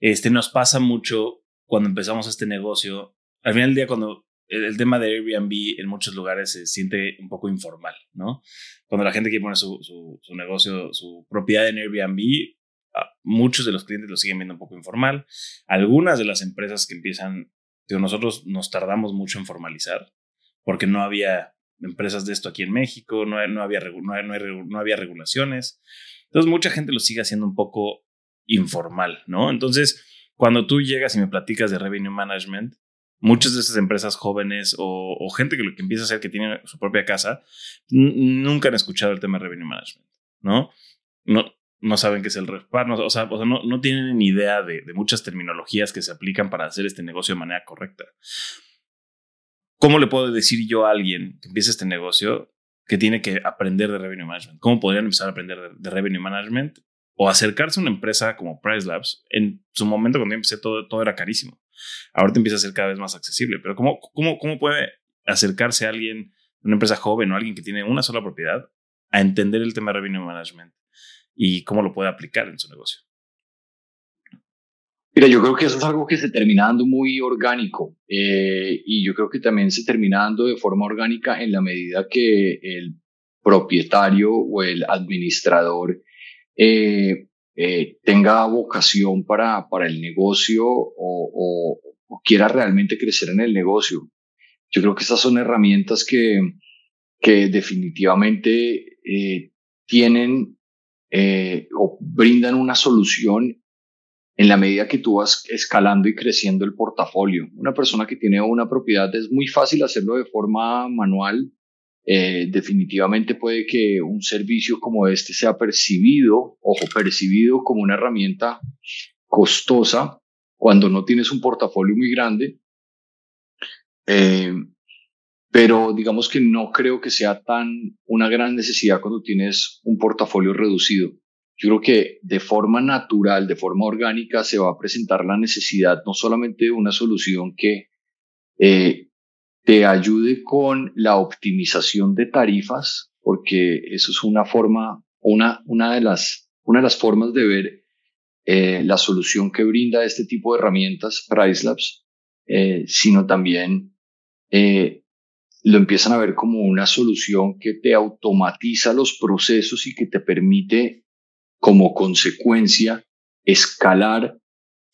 Este nos pasa mucho cuando empezamos este negocio. Al final del día, cuando el, tema de Airbnb en muchos lugares se siente un poco informal, ¿no? Cuando la gente quiere poner su, su, su negocio, su propiedad en Airbnb, muchos de los clientes lo siguen viendo un poco informal. Algunas de las empresas que empiezan, digo, nosotros nos tardamos mucho en formalizar porque no había empresas de esto aquí en México, no, no, había, no, no, había regulaciones. Entonces mucha gente lo sigue haciendo un poco informal, ¿no? Entonces, cuando tú llegas y me platicas de revenue management, muchas de esas empresas jóvenes o, gente que lo que empieza a hacer que tiene su propia casa, nunca han escuchado el tema de revenue management, ¿no? No, no saben qué es el REFPAR, o sea, o sea no, no, tienen ni idea de, de muchas terminologías que se aplican para hacer este negocio de manera correcta. ¿Cómo le puedo decir yo a alguien que empiece este negocio que tiene que aprender de revenue management. ¿Cómo podrían empezar a aprender de, revenue management o acercarse a una empresa como Price Labs? En su momento, cuando yo empecé, todo, todo era carísimo. Ahorita empieza a ser cada vez más accesible. Pero ¿cómo, cómo, cómo puede acercarse a alguien, una empresa joven o alguien que tiene una sola propiedad, a entender el tema de revenue management y cómo lo puede aplicar en su negocio? Mira, yo creo que eso es algo que se termina dando muy orgánico eh, y yo creo que también se termina dando de forma orgánica en la medida que el propietario o el administrador eh, eh, tenga vocación para, para el negocio o, quiera realmente crecer en el negocio. Yo creo que estas son herramientas que, que definitivamente tienen o brindan una solución en la medida que tú vas escalando y creciendo el portafolio. Una persona que tiene una propiedad es muy fácil hacerlo de forma manual. Eh, definitivamente puede que un servicio como este sea percibido, ojo, percibido como una herramienta costosa cuando no tienes un portafolio muy grande. Eh, pero digamos que no creo que sea tan una gran necesidad cuando tienes un portafolio reducido yo creo que de forma natural, de forma orgánica, se va a presentar la necesidad no solamente de una solución que eh, te ayude con la optimización de tarifas, porque eso es una forma, una, una, de, las, una de las formas de ver eh, la solución que brinda este tipo de herramientas, PriceLabs, eh, sino también lo empiezan a ver como una solución que te automatiza los procesos y que te permite como consecuencia escalar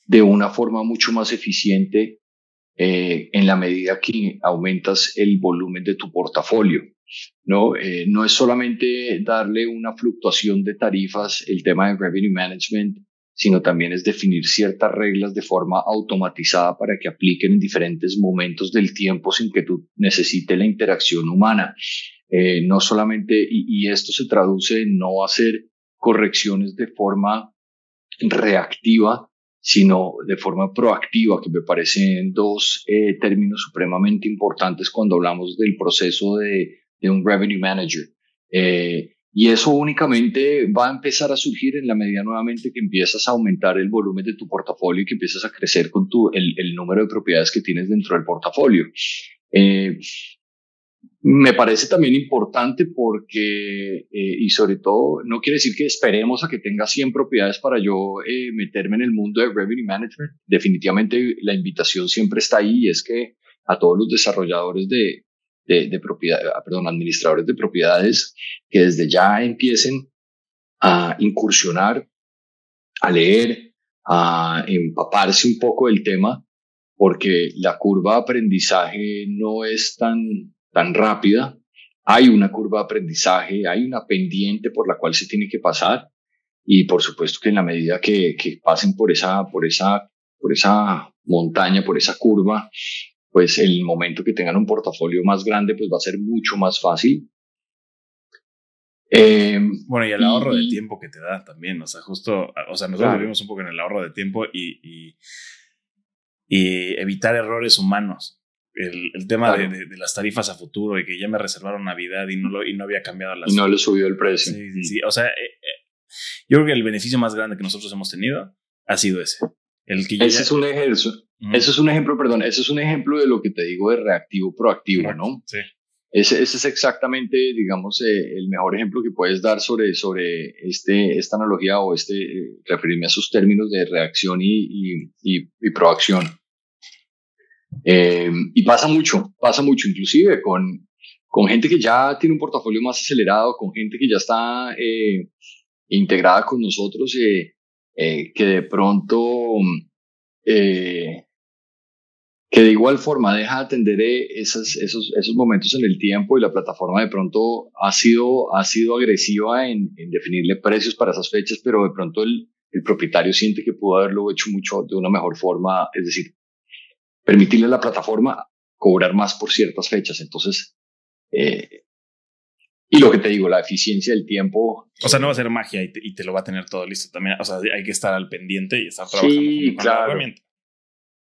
de una forma mucho más eficiente eh, en la medida que aumentas el volumen de tu portafolio. ¿no? Eh, no es solamente darle una fluctuación de tarifas, el tema de revenue management, sino también es definir ciertas reglas de forma automatizada para que apliquen en diferentes momentos del tiempo sin que tú necesites la interacción humana. Eh, no solamente, y, y, esto se traduce en no hacer correcciones de forma reactiva, sino de forma proactiva, que me parecen dos eh, términos supremamente importantes cuando hablamos del proceso de, de un revenue manager. Eh, y eso únicamente va a empezar a surgir en la medida nuevamente que empiezas a aumentar el volumen de tu portafolio y que empiezas a crecer con tu, el, el número de propiedades que tienes dentro del portafolio. Eh, me parece también importante porque, eh, y sobre todo, no quiere decir que esperemos a que tenga 100 propiedades para yo eh, meterme en el mundo de revenue management. Definitivamente la invitación siempre está ahí y es que a todos los desarrolladores de, de, de propiedad, ah, perdón, administradores de propiedades, que desde ya empiecen a incursionar, a leer, a empaparse un poco del tema, porque la curva de aprendizaje no es tan tan rápida, hay una curva de aprendizaje, hay una pendiente por la cual se tiene que pasar. Y por supuesto que en la medida que, que pasen por esa, por, esa, por esa montaña, por esa curva, pues el momento que tengan un portafolio más grande, pues va a ser mucho más fácil. Eh, bueno, y el ahorro de tiempo que te da también, o sea, justo, o sea, nosotros vivimos un poco en el ahorro de tiempo y, y, y evitar errores humanos el, tema de, de, las tarifas a futuro y que ya me reservaron Navidad y no, lo, y no había cambiado las... Y no le subió el precio. Sí, sí, sí. O sea, eh, eh, yo creo que el beneficio más grande que nosotros hemos tenido ha sido ese. El que ese, es un ejemplo, ese es un ejemplo, perdón, ese es un ejemplo de lo que te digo de reactivo proactivo, ¿no? Sí. Ese, ese, es exactamente, digamos, eh, el mejor ejemplo que puedes dar sobre, sobre este, esta analogía o este, referirme a sus términos de reacción y, y, y, y proacción. Eh, y pasa mucho, pasa mucho, inclusive con, con gente que ya tiene un portafolio más acelerado, con gente que ya está eh, integrada con nosotros, eh, eh que de pronto, eh, que de igual forma deja de atender esos, esos, esos momentos en el tiempo y la plataforma de pronto ha sido, ha sido agresiva en, en definirle precios para esas fechas, pero de pronto el, el propietario siente que pudo haberlo hecho mucho de una mejor forma, es decir, permitirle a la plataforma cobrar más por ciertas fechas. Entonces, eh, y lo que te digo, la eficiencia del tiempo. O sea, no va a ser magia y te, y te, lo va a tener todo listo también. O sea, hay que estar al pendiente y estar trabajando sí, con, claro. la herramienta.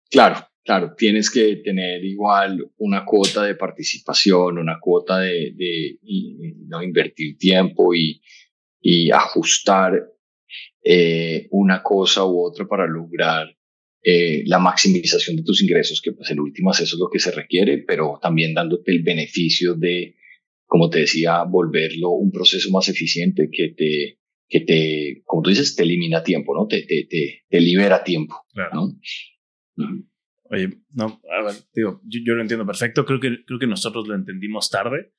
Claro, claro, tienes que tener igual una cuota de participación, una cuota de, de no invertir tiempo y, y ajustar eh, una cosa u otra para lograr eh, la maximización de tus ingresos, que pues en últimas eso es lo que se requiere, pero también dándote el beneficio de, como te decía, volverlo un proceso más eficiente que te, que te, como tú dices, te elimina tiempo, ¿no? Te, te, te, te libera tiempo, claro. ¿no? Oye, no, a ver, digo, yo, lo entiendo perfecto. Creo que, creo que nosotros lo entendimos tarde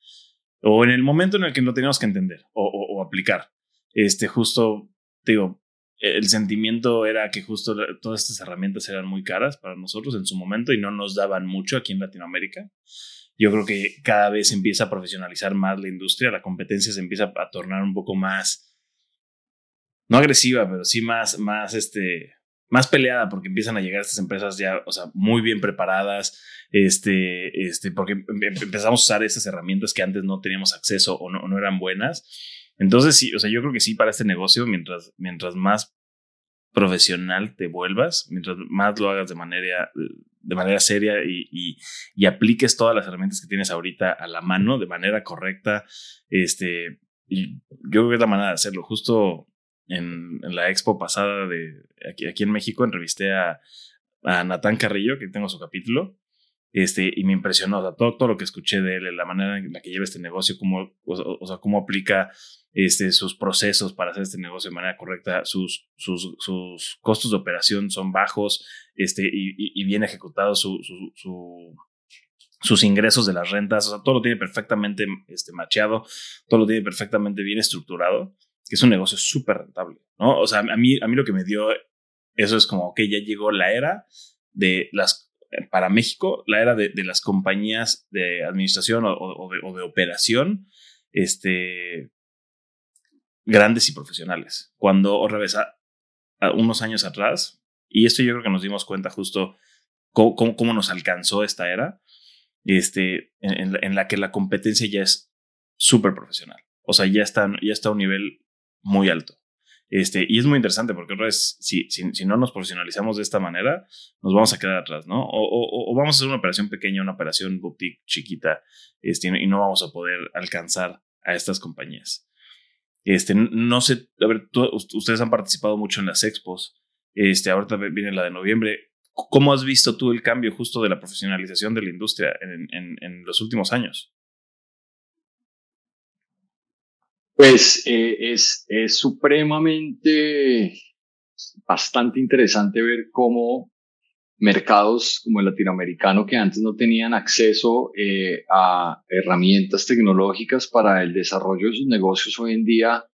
o en el momento en el que lo teníamos que entender o, o, aplicar. Este, justo, digo, el sentimiento era que justo todas estas herramientas eran muy caras para nosotros en su momento y no nos daban mucho aquí en Latinoamérica. Yo creo que cada vez empieza a profesionalizar más la industria, la competencia se empieza a tornar un poco más, no agresiva, pero sí más, más, este, más peleada porque empiezan a llegar estas empresas ya, o sea, muy bien preparadas, este, este, porque em, em, empezamos a usar esas herramientas que antes no teníamos acceso o no, no, eran buenas. Entonces, sí, o sea, yo creo que sí para este negocio, mientras, mientras más profesional te vuelvas, mientras más lo hagas de manera, de manera seria y, y, y apliques todas las herramientas que tienes ahorita a la mano de manera correcta, este, yo creo que es la manera de hacerlo. Justo en, la expo pasada de aquí, aquí en México, entrevisté a, a Natán Carrillo, que tengo su capítulo, este, y me impresionó, todo, todo lo que escuché de él, la manera en la que lleva este negocio, cómo, o, sea, cómo aplica este, sus procesos para hacer este negocio de manera correcta, sus, sus, sus costos de operación son bajos este, y, y, bien ejecutados, su, su, sus ingresos de las rentas, o sea, todo lo tiene perfectamente este, macheado, todo lo tiene perfectamente bien estructurado que es un negocio súper rentable, ¿no? O sea, a mí, a mí lo que me dio eso es como, que ya llegó la era de las, para México, la era de, de las compañías de administración o, de, o, de, operación, este, grandes y profesionales. Cuando, o revés, a, unos años atrás, y esto yo creo que nos dimos cuenta justo cómo, cómo, nos alcanzó esta era, este, en, en, en la que la competencia ya es súper profesional. O sea, ya está, ya está a un nivel muy alto. Este, y es muy interesante porque otra vez, si, si, si, no nos profesionalizamos de esta manera, nos vamos a quedar atrás, ¿no? O, o, o, vamos a hacer una operación pequeña, una operación boutique chiquita, este, y no vamos a poder alcanzar a estas compañías. Este, no sé, a ver, ustedes han participado mucho en las expos, este, ahorita viene la de noviembre. ¿Cómo has visto tú el cambio justo de la profesionalización de la industria en, en, en los últimos años? Pues eh, es, es supremamente bastante interesante ver cómo mercados como el latinoamericano que antes no tenían acceso eh, a herramientas tecnológicas para el desarrollo de sus negocios hoy en día,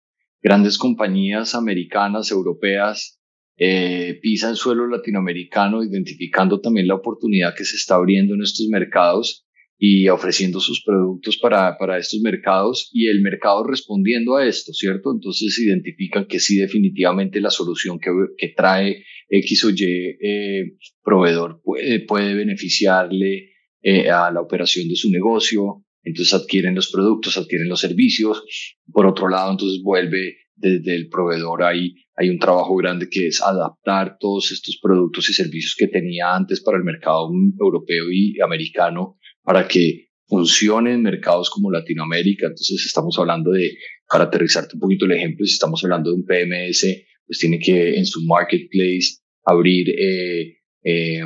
grandes compañías americanas, europeas, eh, pisan suelo latinoamericano, identificando también la oportunidad que se está abriendo en estos mercados y ofreciendo sus productos para, para estos mercados y el mercado respondiendo a esto, ¿cierto? Entonces identifican que sí definitivamente la solución que, que trae X o Y eh, proveedor puede, puede beneficiarle eh, a la operación de su negocio, entonces adquieren los productos, adquieren los servicios. Por otro lado, entonces vuelve desde el proveedor ahí hay un trabajo grande que es adaptar todos estos productos y servicios que tenía antes para el mercado europeo y americano para que funcione en mercados como Latinoamérica. Entonces estamos hablando de, para aterrizarte un poquito el ejemplo, si estamos hablando de un PMS, pues tiene que en su marketplace abrir eh, eh,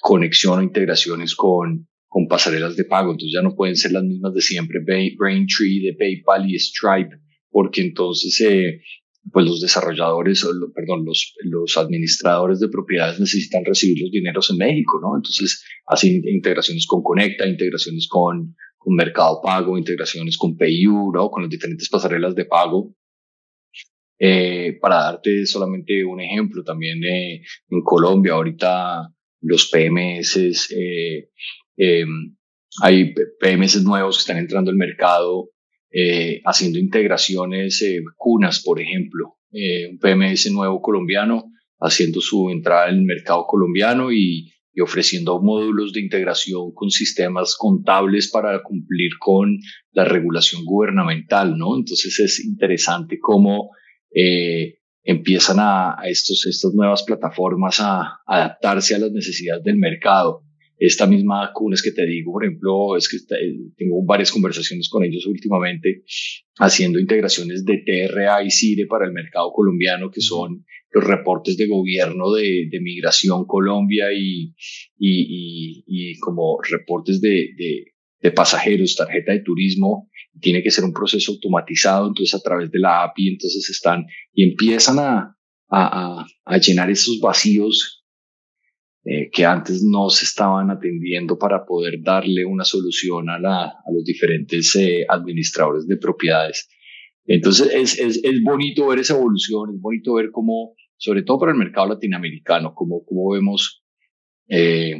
conexión o integraciones con, con pasarelas de pago. Entonces ya no pueden ser las mismas de siempre, Braintree de PayPal y Stripe, porque entonces eh, pues los desarrolladores, perdón, los, los administradores de propiedades necesitan recibir los dineros en México, ¿no? Entonces hacen integraciones con Conecta, integraciones con, con Mercado Pago, integraciones con PayU, ¿no? Con las diferentes pasarelas de pago. Eh, para darte solamente un ejemplo, también eh, en Colombia ahorita los PMS, eh, em, hay PMS nuevos que están entrando al mercado eh, haciendo integraciones, eh, por ejemplo, eh, un PMS nuevo colombiano haciendo su entrada en el mercado colombiano y, ofreciendo módulos de integración con sistemas contables para cumplir con la regulación gubernamental, ¿no? Entonces es interesante cómo empiezan a, a, estos, estas nuevas plataformas a adaptarse a las necesidades del mercado. Esta misma es que te digo, por ejemplo, es que tengo varias conversaciones con ellos últimamente haciendo integraciones de TRA y CIRE para el mercado colombiano, que son los reportes de gobierno de, de Migración Colombia y, y, y, como reportes de, de, de, pasajeros, tarjeta de turismo. Tiene que ser un proceso automatizado, entonces a través de la API, entonces están y empiezan a, a, a llenar esos vacíos eh, que antes no se estaban atendiendo para poder darle una solución a, la, a los diferentes eh, administradores de propiedades. Entonces es, es, es, bonito ver esa evolución, es bonito ver cómo, sobre todo para el mercado latinoamericano, cómo, cómo vemos eh,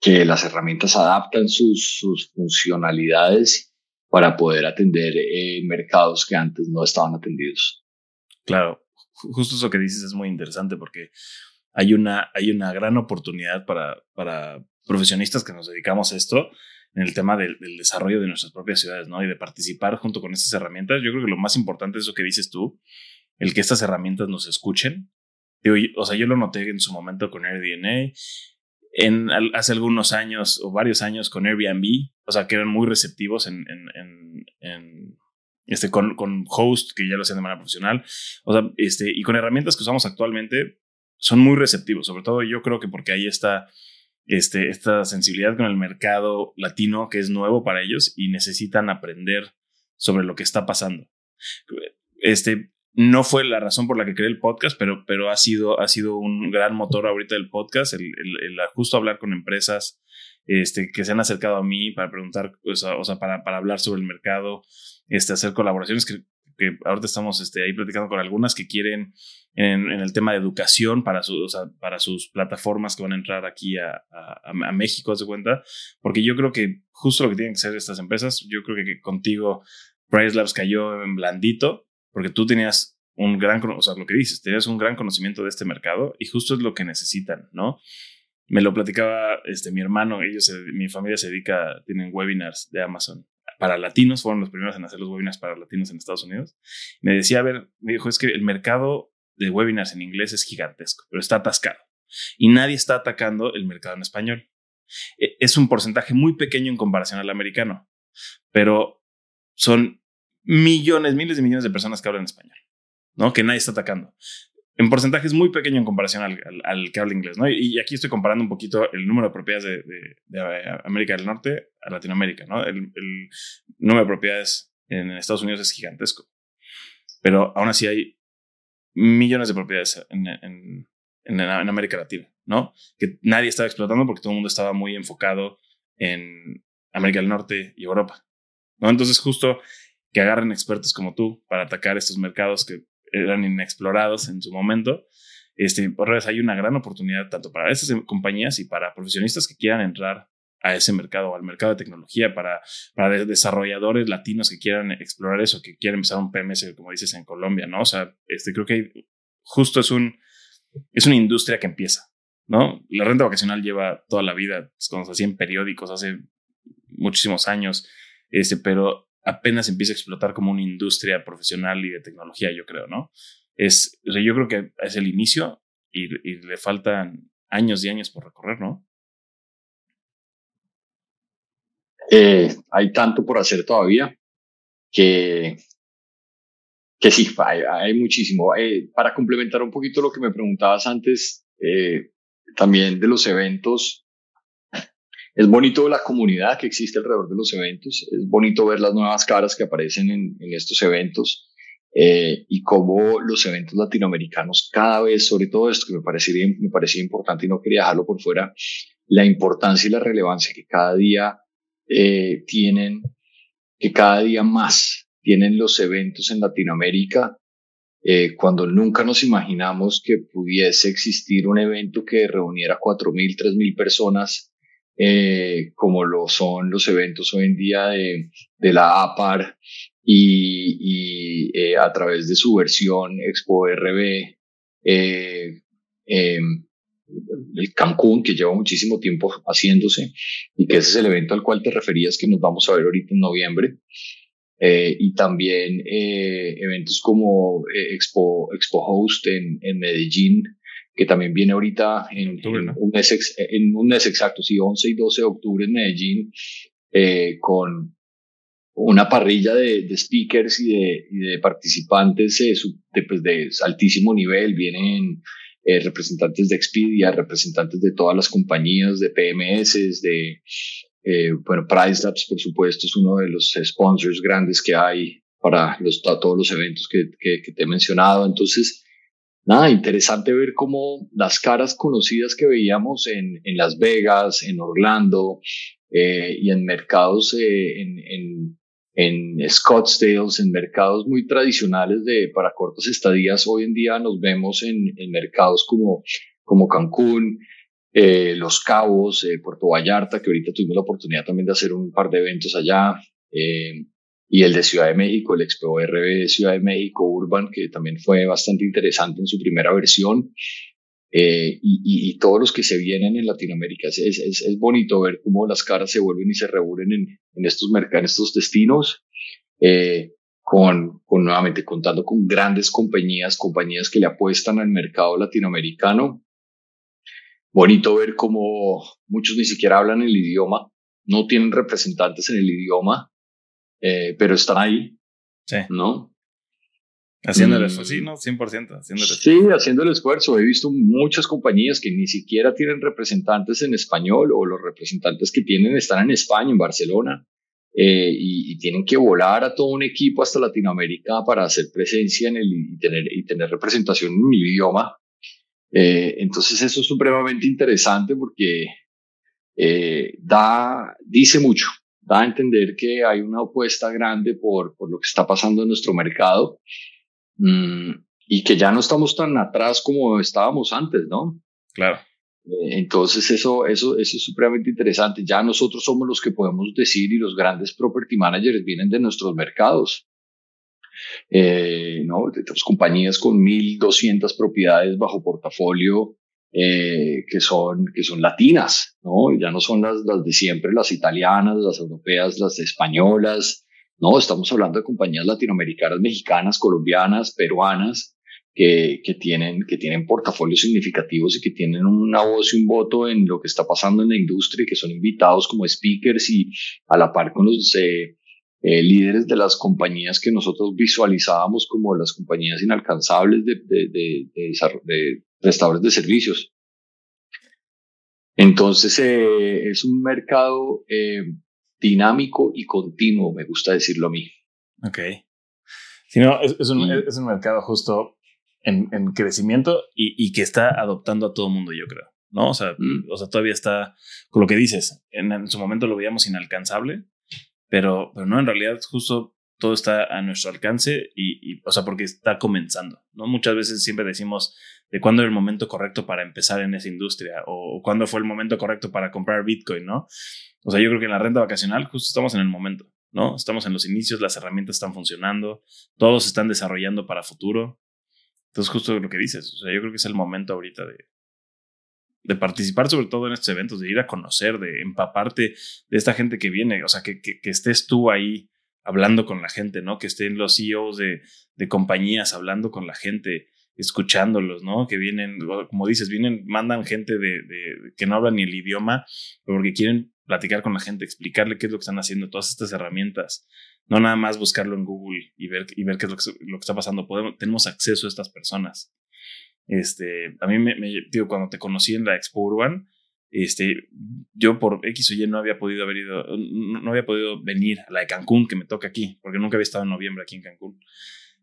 que las herramientas adaptan sus, sus funcionalidades para poder atender eh, mercados que antes no estaban atendidos. Claro, justo eso que dices es muy interesante porque hay una, hay una gran oportunidad para, para profesionistas que nos dedicamos a esto en el tema del, desarrollo de nuestras propias ciudades, ¿no? Y de participar junto con estas herramientas. Yo creo que lo más importante es lo que dices tú, el que estas herramientas nos escuchen. o sea, yo lo noté en su momento con AirDNA, en, hace algunos años o varios años con Airbnb, o sea, que eran muy receptivos en, en, en, este, con, con host que ya lo hacen de manera profesional, o sea, este, y con herramientas que usamos actualmente, son muy receptivos, sobre todo yo creo que porque ahí está este, esta sensibilidad con el mercado latino que es nuevo para ellos y necesitan aprender sobre lo que está pasando. Este, no fue la razón por la que creé el podcast, pero, pero ha, sido, ha sido un gran motor ahorita del podcast, el, el, justo hablar con empresas este, que se han acercado a mí para preguntar, o sea, o sea para, para hablar sobre el mercado, este, hacer colaboraciones que que ahorita estamos este, ahí platicando con algunas que quieren en, el tema de educación para, su, para sus plataformas que van a entrar aquí a, a, México, ¿se cuenta? Porque yo creo que justo lo que tienen que hacer estas empresas, yo creo que, contigo Price Labs cayó en blandito, porque tú tenías un gran, o sea, lo que dices, tenías un gran conocimiento de este mercado y justo es lo que necesitan, ¿no? Me lo platicaba este, mi hermano, ellos, mi familia se dedica, tienen webinars de Amazon para latinos, fueron los primeros en hacer los webinars para latinos en Estados Unidos. Me decía, a ver, me dijo, es que el mercado de webinars en inglés es gigantesco, pero está atascado. Y nadie está atacando el mercado en español. E, es un porcentaje muy pequeño en comparación al americano, pero son millones, miles de millones de personas que hablan español, ¿no? Que nadie está atacando en porcentaje es muy pequeño en comparación al, que habla inglés, ¿no? Y, aquí estoy comparando un poquito el número de propiedades de, América del Norte a Latinoamérica, ¿no? El, número de propiedades en Estados Unidos es gigantesco, pero aún así hay millones de propiedades en América Latina, ¿no? Que nadie estaba explotando porque todo el mundo estaba muy enfocado en América del Norte y Europa, ¿no? Entonces justo que agarren expertos como tú para atacar estos mercados que eran inexplorados en su momento. Este, por vez hay una gran oportunidad tanto para estas compañías y para profesionistas que quieran entrar a ese mercado, al mercado de tecnología, para, para desarrolladores latinos que quieran explorar eso, que quieran empezar un PMS, como dices, en Colombia, ¿no? O sea, este, creo que justo es, un, es una industria que empieza, ¿no? La renta vacacional lleva toda la vida, pues, cuando se hacían periódicos hace muchísimos años, este, pero apenas empieza a explotar como una industria profesional y de tecnología, yo creo, ¿no? Es, yo creo que es el inicio y, le faltan años y años por recorrer, ¿no? Eh, hay tanto por hacer todavía que, que sí, hay, muchísimo. Eh, para complementar un poquito lo que me preguntabas antes, eh, también de los eventos, es bonito la comunidad que existe alrededor de los eventos, es bonito ver las nuevas caras que aparecen en, estos eventos eh, y cómo los eventos latinoamericanos cada vez, sobre todo esto que me parecía, me parecía importante y no quería dejarlo por fuera, la importancia y la relevancia que cada día eh, tienen, que cada día más tienen los eventos en Latinoamérica, eh, cuando nunca nos imaginamos que pudiese existir un evento que reuniera 4.000, 3.000 personas eh, como lo son los eventos hoy en día de, de la APAR y, y eh, a través de su versión Expo RB, eh, em, el Cancún, que lleva muchísimo tiempo haciéndose y que ese es el evento al cual te referías que nos vamos a ver ahorita en noviembre. y también eventos como Expo, Expo Host en, en Medellín, que también viene ahorita en, un, mes en un mes exacto, sí, 11 y 12 de octubre en Medellín, eh, con una parrilla de, de speakers y de, y de participantes eh, de, pues, de, altísimo nivel. Vienen eh, representantes de Expedia, representantes de todas las compañías, de PMS, de, bueno, Price Labs, por supuesto, es uno de los sponsors grandes que hay para los, todos los eventos que, que, que te he mencionado. Entonces, nada, interesante ver cómo las caras conocidas que veíamos en, en Las Vegas, en Orlando eh, y en mercados eh, en, en, Scottsdale, en mercados muy tradicionales de, para cortas estadías, hoy en día nos vemos en, en mercados como, como Cancún, eh, Los Cabos, eh, Puerto Vallarta, que ahorita tuvimos la oportunidad también de hacer un par de eventos allá, eh, y el de Ciudad de México, el Expo RB Ciudad de México Urban, que también fue bastante interesante en su primera versión. Eh, y, todos los que se vienen en Latinoamérica. Es, es, es, bonito ver cómo las caras se vuelven y se reúnen en, en estos mercados, en estos destinos, eh, con, con, nuevamente contando con grandes compañías, compañías que le apuestan al mercado latinoamericano. Bonito ver cómo muchos ni siquiera hablan el idioma, no tienen representantes en el idioma, eh, pero están ahí, sí. ¿no? Haciendo el esfuerzo, sí, ¿no? 100%. Haciendo el esfuerzo. Sí, haciendo el esfuerzo. He visto muchas compañías que ni siquiera tienen representantes en español o los representantes que tienen están en España, en Barcelona, eh, y, y, tienen que volar a todo un equipo hasta Latinoamérica para hacer presencia en el, y, tener, y tener representación en el idioma. Eh, entonces eso es supremamente interesante porque eh, da, dice mucho, da a entender que hay una apuesta grande por, por lo que está pasando en nuestro mercado Mm, y que ya no estamos tan atrás como estábamos antes, ¿no? Claro. Eh, entonces eso, eso, eso es supremamente interesante. Ya nosotros somos los que podemos decir y los grandes property managers vienen de nuestros mercados. Eh, ¿no? Tenemos compañías con 1.200 propiedades bajo portafolio eh, que, son, que son latinas, ¿no? Ya no son las, las de siempre, las italianas, las europeas, las españolas, no, estamos hablando de compañías latinoamericanas, mexicanas, colombianas, peruanas, que, que, tienen, que tienen portafolios significativos y que tienen una voz y un voto en lo que está pasando en la industria y que son invitados como speakers y a la par con los eh, eh, líderes de las compañías que nosotros visualizábamos como las compañías inalcanzables de, de, de, de prestadores de servicios. Entonces, eh, es un mercado eh, dinámico y continuo, me gusta decirlo a mí. Ok. Si no, es, un, es un, mercado justo en, en crecimiento y, y, que está adoptando a todo el mundo, yo creo. ¿No? O sea, mm. o sea, todavía está con lo que dices. En, en, su momento lo veíamos inalcanzable, pero, pero no, en realidad, justo todo está a nuestro alcance y, y, o sea, porque está comenzando, ¿no? Muchas veces siempre decimos de cuándo era el momento correcto para empezar en esa industria o, o cuándo fue el momento correcto para comprar Bitcoin, ¿no? O sea, yo creo que en la renta vacacional justo estamos en el momento, ¿no? Estamos en los inicios, las herramientas están funcionando, todos están desarrollando para futuro. Entonces, justo lo que dices, o sea, yo creo que es el momento ahorita de, de participar sobre todo en estos eventos, de ir a conocer, de empaparte de esta gente que viene, o sea, que, que, que estés tú ahí hablando con la gente, ¿no? Que estén los CEOs de, de compañías hablando con la gente, escuchándolos, ¿no? Que vienen, como dices, vienen, mandan gente de, que no habla ni el idioma, porque quieren platicar con la gente, explicarle qué es lo que están haciendo, todas estas herramientas. No nada más buscarlo en Google y ver, y ver qué es lo que, lo que está pasando. Podemos, tenemos acceso a estas personas. Este, a mí me, me, digo, cuando te conocí en la Expo Urban, este, yo por X o Y no había podido haber ido, no, no había podido venir a la de Cancún que me toca aquí, porque nunca había estado en noviembre aquí en Cancún.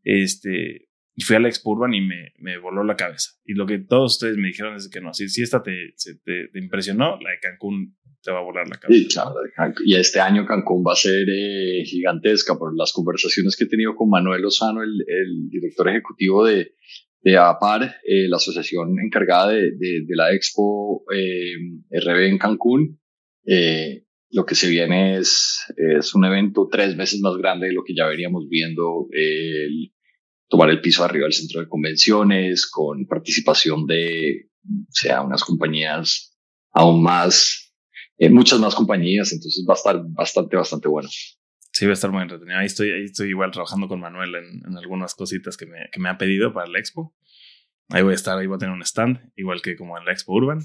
Este, y fui a la Expo Urban y me, me, voló la cabeza. Y lo que todos ustedes me dijeron es que no, si, si esta te, te, impresionó, la de Cancún te va a volar la cabeza. Y este año Cancún va a ser eh, gigantesca por las conversaciones que he tenido con Manuel Lozano, el, el director ejecutivo de, de APAR, eh, la asociación encargada de, de, la Expo eh, RB en Cancún. Eh, lo que se viene es, es un evento tres veces más grande de lo que ya veríamos viendo. el, tomar el piso arriba del centro de convenciones, con participación de, sea, unas compañías aún más, eh, muchas más compañías, entonces va a estar bastante, bastante bueno. Sí, va a estar muy entretenido. Ahí estoy, ahí estoy igual trabajando con Manuel en, en algunas cositas que me, que me ha pedido para la expo. Ahí voy a estar, ahí voy a tener un stand, igual que como en la Expo Urban.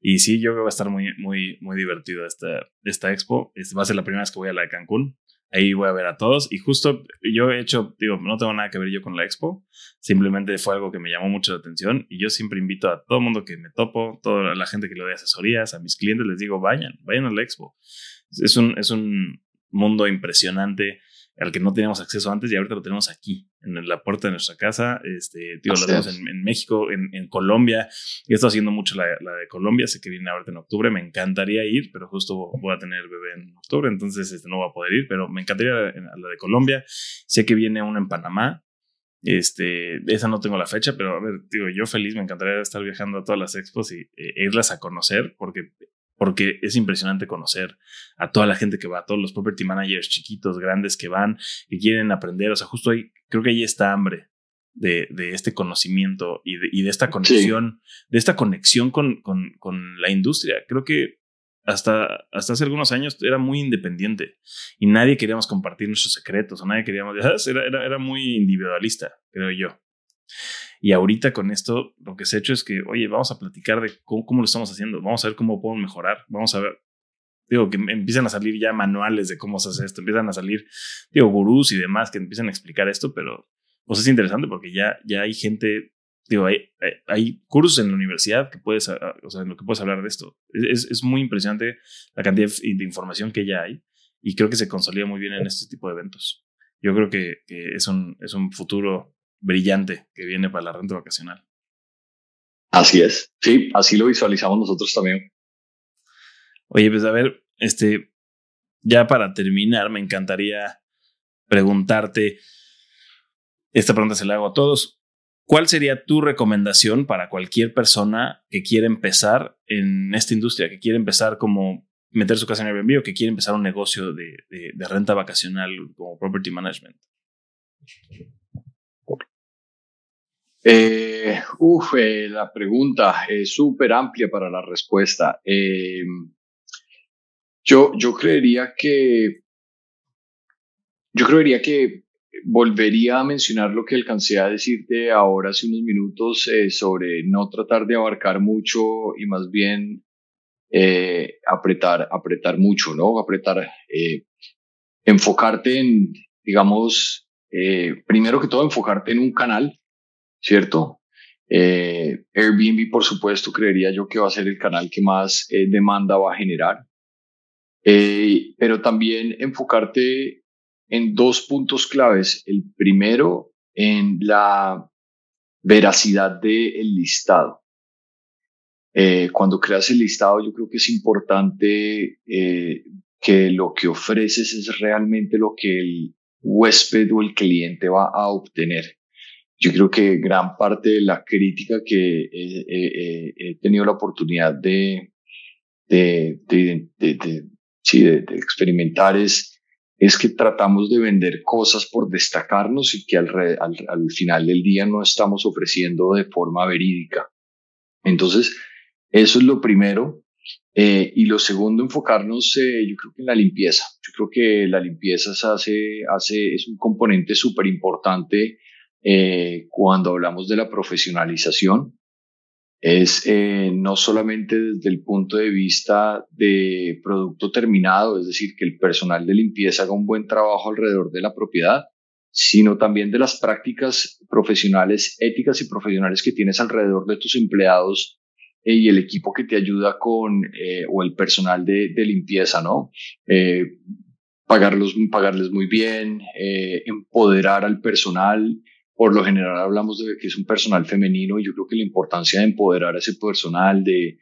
Y sí, yo creo que va a estar muy, muy, muy divertido esta, esta expo. Este va a ser la primera vez que voy a la de Cancún. Ahí voy a ver a todos. Y justo yo he hecho, digo, no tengo nada que ver yo con la expo. Simplemente fue algo que me llamó mucho la atención. Y yo siempre invito a todo el mundo que me topo, toda la gente que le doy asesorías, a mis clientes, les digo, vayan, vayan a la expo. Es un, es un mundo impresionante al que no teníamos acceso antes y ahorita lo tenemos aquí, en la puerta de nuestra casa. Este, tío, lo tenemos en, México, en, Colombia. Y he estado haciendo mucho la, de Colombia, sé que viene ahorita en octubre. Me encantaría ir, pero justo voy a tener bebé en octubre, entonces este, no voy a poder ir, pero me encantaría la, la de Colombia. Sé que viene una en Panamá. Este, esa no tengo la fecha, pero a ver, digo, yo feliz, me encantaría estar viajando a todas las expos y e irlas a conocer, porque porque es impresionante conocer a toda la gente que va, a todos los property managers chiquitos, grandes que van y quieren aprender. O sea, justo ahí, creo que ahí está hambre de, este conocimiento y de, esta conexión, de esta conexión con, con, la industria. Creo que hasta, hasta hace algunos años era muy independiente y nadie queríamos compartir nuestros secretos o nadie queríamos, era, era, era muy individualista, creo yo. Y ahorita con esto, lo que se ha hecho es que, oye, vamos a platicar de cómo, lo estamos haciendo, vamos a ver cómo podemos mejorar, vamos a ver, digo, que empiezan a salir ya manuales de cómo se hace esto, empiezan a salir, digo, gurús y demás que empiezan a explicar esto, pero pues es interesante porque ya, ya hay gente, digo, hay, hay, cursos en la universidad que puedes, o sea, en lo que puedes hablar de esto. Es, es muy impresionante la cantidad de información que ya hay y creo que se consolida muy bien en este tipo de eventos. Yo creo que, que es, un, es un futuro brillante que viene para la renta vacacional. Así es, sí, así lo visualizamos nosotros también. Oye, pues a ver, este, ya para terminar, me encantaría preguntarte, esta pregunta se la hago a todos, ¿cuál sería tu recomendación para cualquier persona que quiere empezar en esta industria, que quiere empezar como meter su casa en Airbnb o que quiere empezar un negocio de, de renta vacacional como property management? Eh, uf, eh, la pregunta es súper amplia para la respuesta. Eh, yo, yo creería que, yo creería que volvería a mencionar lo que alcancé a decirte ahora hace unos minutos eh, sobre no tratar de abarcar mucho y más bien apretar, apretar mucho, ¿no? Apretar, enfocarte en, digamos, primero que todo, enfocarte en un canal ¿cierto? Eh, Airbnb, por supuesto, creería yo que va a ser el canal que más eh, demanda va a generar. Eh, pero también enfocarte en dos puntos claves. El primero, en la veracidad del listado. cuando creas el listado, yo creo que es importante que lo que ofreces es realmente lo que el huésped o el cliente va a obtener yo creo que gran parte de la crítica que he, tenido la oportunidad de, de, de, sí, de, experimentar es, es que tratamos de vender cosas por destacarnos y que al, al, al, final del día no estamos ofreciendo de forma verídica. Entonces, eso es lo primero. Eh, y lo segundo, enfocarnos, eh, yo creo que en la limpieza. Yo creo que la limpieza se hace, hace, es un componente súper importante eh, cuando hablamos de la profesionalización es eh, no solamente desde el punto de vista de producto terminado, es decir, que el personal de limpieza haga un buen trabajo alrededor de la propiedad, sino también de las prácticas profesionales, éticas y profesionales que tienes alrededor de tus empleados eh, y el equipo que te ayuda con, o el personal de, de limpieza, ¿no? pagarlos, pagarles muy bien, empoderar al personal, por lo general hablamos de que es un personal femenino y yo creo que la importancia de empoderar a ese personal, de,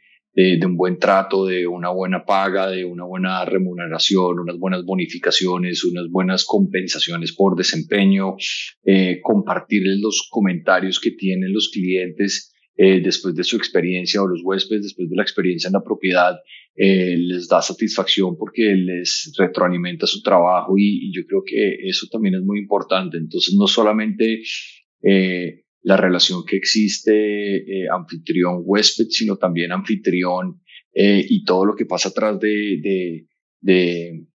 un buen trato, de una buena paga, de una buena remuneración, unas buenas bonificaciones, unas buenas compensaciones por desempeño, eh, compartirles los comentarios que tienen los clientes eh, después de su experiencia o los huéspedes después de la experiencia en la propiedad, eh, les da satisfacción porque les retroalimenta su trabajo y, yo creo que eso también es muy importante. Entonces, no solamente eh, la relación que existe anfitrión-huésped, sino también anfitrión y todo lo que pasa atrás de, de, de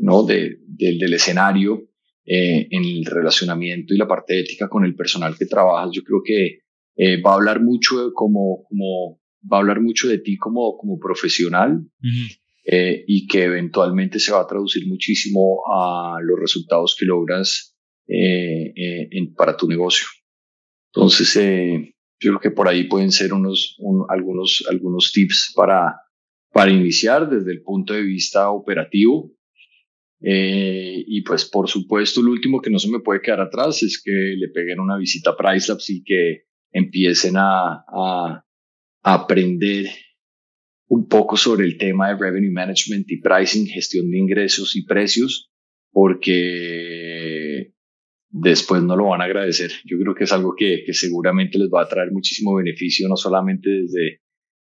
¿no? De, del escenario en el relacionamiento y la parte ética con el personal que trabajas. Yo creo que va a hablar mucho como, como, va a hablar mucho de ti como, como profesional y que eventualmente se va a traducir muchísimo a los resultados que logras en, para tu negocio. Entonces, yo creo que por ahí pueden ser unos, algunos, algunos tips para, para iniciar desde el punto de vista operativo. Eh, y pues por supuesto, lo último que no se me puede quedar atrás es que le peguen una visita a PriceLabs y que empiecen a, a, aprender un poco sobre el tema de revenue management y pricing, gestión de ingresos y precios, porque después no lo van a agradecer. Yo creo que es algo que, que seguramente les va a traer muchísimo beneficio, no solamente desde,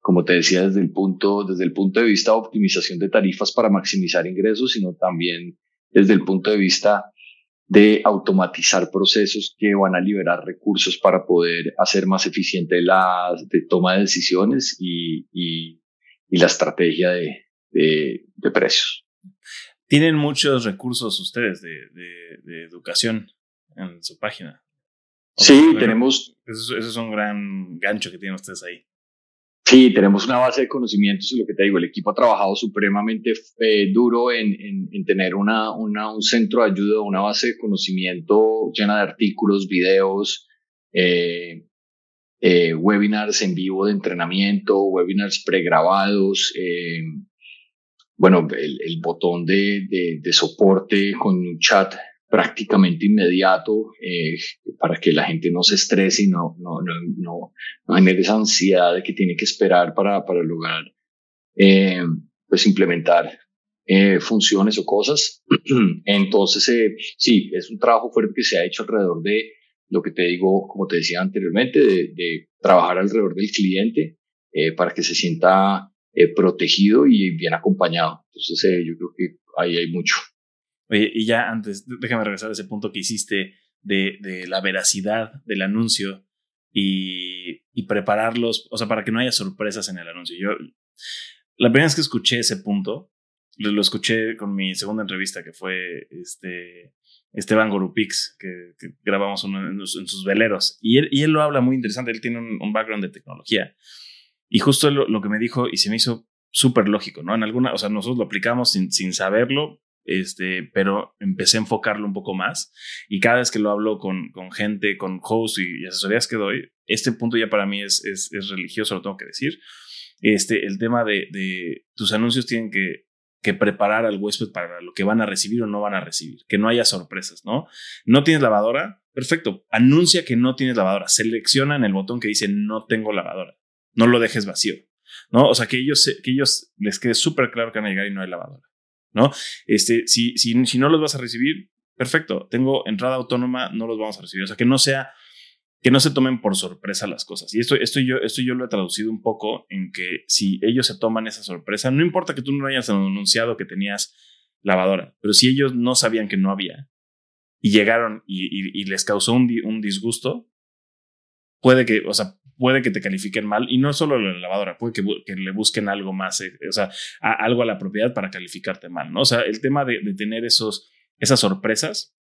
como te decía, desde el punto, desde el punto de vista de optimización de tarifas para maximizar ingresos, sino también desde el punto de vista de automatizar procesos que van a liberar recursos para poder hacer más eficiente la de toma de decisiones y, y, y la estrategia de, de, de, precios. Tienen muchos recursos ustedes de, de educación en su página. sí, tenemos... Eso, es un gran gancho que tienen ustedes ahí. Sí, tenemos una base de conocimientos, lo que te digo, el equipo ha trabajado supremamente eh, duro en, en, tener una, una, un centro de ayuda, una base de conocimiento llena de artículos, videos, eh, eh, webinars en vivo de entrenamiento, webinars pregrabados, bueno, el, el botón de, de, de, soporte con un chat prácticamente inmediato eh, para que la gente no se estrese y no, no, no, no, genere esa ansiedad de que tiene que esperar para, para lograr eh, pues implementar eh, funciones o cosas. Entonces, eh, sí, es un trabajo fuerte que se ha hecho alrededor de lo que te digo, como te decía anteriormente, de, de trabajar alrededor del cliente eh, para que se sienta eh, protegido y bien acompañado. Entonces, yo creo que ahí hay mucho. Oye, y ya antes, déjame regresar a ese punto que hiciste de, de la veracidad del anuncio y, y, prepararlos, o sea, para que no haya sorpresas en el anuncio. Yo, la primera vez que escuché ese punto, lo, escuché con mi segunda entrevista, que fue este Esteban Gorupix, que, que grabamos uno en, sus veleros. Y él, y él lo habla muy interesante, él tiene un, un background de tecnología. Y justo lo, lo, que me dijo, y se me hizo súper lógico, ¿no? En alguna, o sea, nosotros lo aplicamos sin, sin saberlo, este, pero empecé a enfocarlo un poco más y cada vez que lo hablo con, con gente, con hosts y, asesorías que doy, este punto ya para mí es, es, religioso, lo tengo que decir. Este, el tema de, de tus anuncios tienen que, que preparar al huésped para lo que van a recibir o no van a recibir, que no haya sorpresas, ¿no? No tienes lavadora, perfecto, anuncia que no tienes lavadora, selecciona en el botón que dice no tengo lavadora, no lo dejes vacío, ¿no? O sea, que ellos, que ellos les quede súper claro que van a llegar y no hay lavadora. ¿No? Este, si, si, si no los vas a recibir, perfecto, tengo entrada autónoma, no los vamos a recibir. O sea, que no sea, que no se tomen por sorpresa las cosas. Y esto, esto, yo, esto yo lo he traducido un poco en que si ellos se toman esa sorpresa, no importa que tú no hayas anunciado que tenías lavadora, pero si ellos no sabían que no había y llegaron y, y, les causó un, un disgusto, puede que, o sea, puede que te califiquen mal y no solo la lavadora, puede que, que le busquen algo más, eh, o sea, algo a la propiedad para calificarte mal, ¿no? O sea, el tema de, de tener esos, esas sorpresas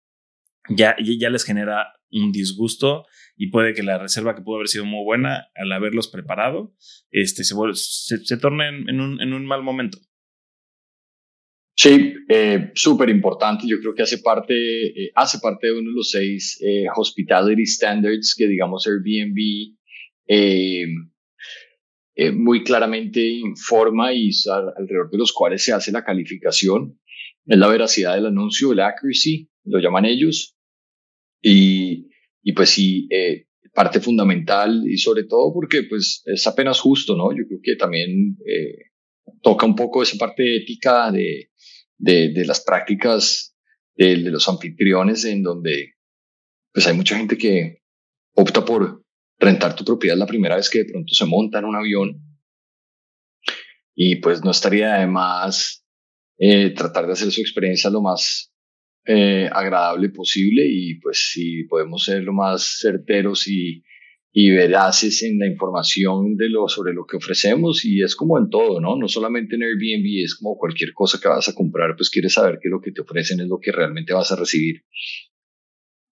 ya, ya les genera un disgusto y puede que la reserva que pudo haber sido muy buena al haberlos preparado este, se, se, se torne en, en, un, en un mal momento. Sí, eh, súper importante. Yo creo que hace parte, eh, hace parte de uno de los seis eh, hospitality standards que digamos Airbnb eh, eh, muy claramente informa y alrededor de los cuales se hace la calificación. Es la veracidad del anuncio, el accuracy, lo llaman ellos. Y, y pues sí, eh, parte fundamental y sobre todo porque pues es apenas justo, ¿no? Yo creo que también toca un poco esa parte ética de, de, las prácticas de, los anfitriones en donde pues hay mucha gente que opta por rentar tu propiedad la primera vez que de pronto se monta en un avión. Y pues no estaría de más eh, tratar de hacer su experiencia lo más eh, agradable posible y pues si podemos ser lo más certeros y, y veraces en la información de lo, sobre lo que ofrecemos y es como en todo, ¿no? No solamente en Airbnb, es como cualquier cosa que vas a comprar, pues quieres saber que lo que te ofrecen es lo que realmente vas a recibir.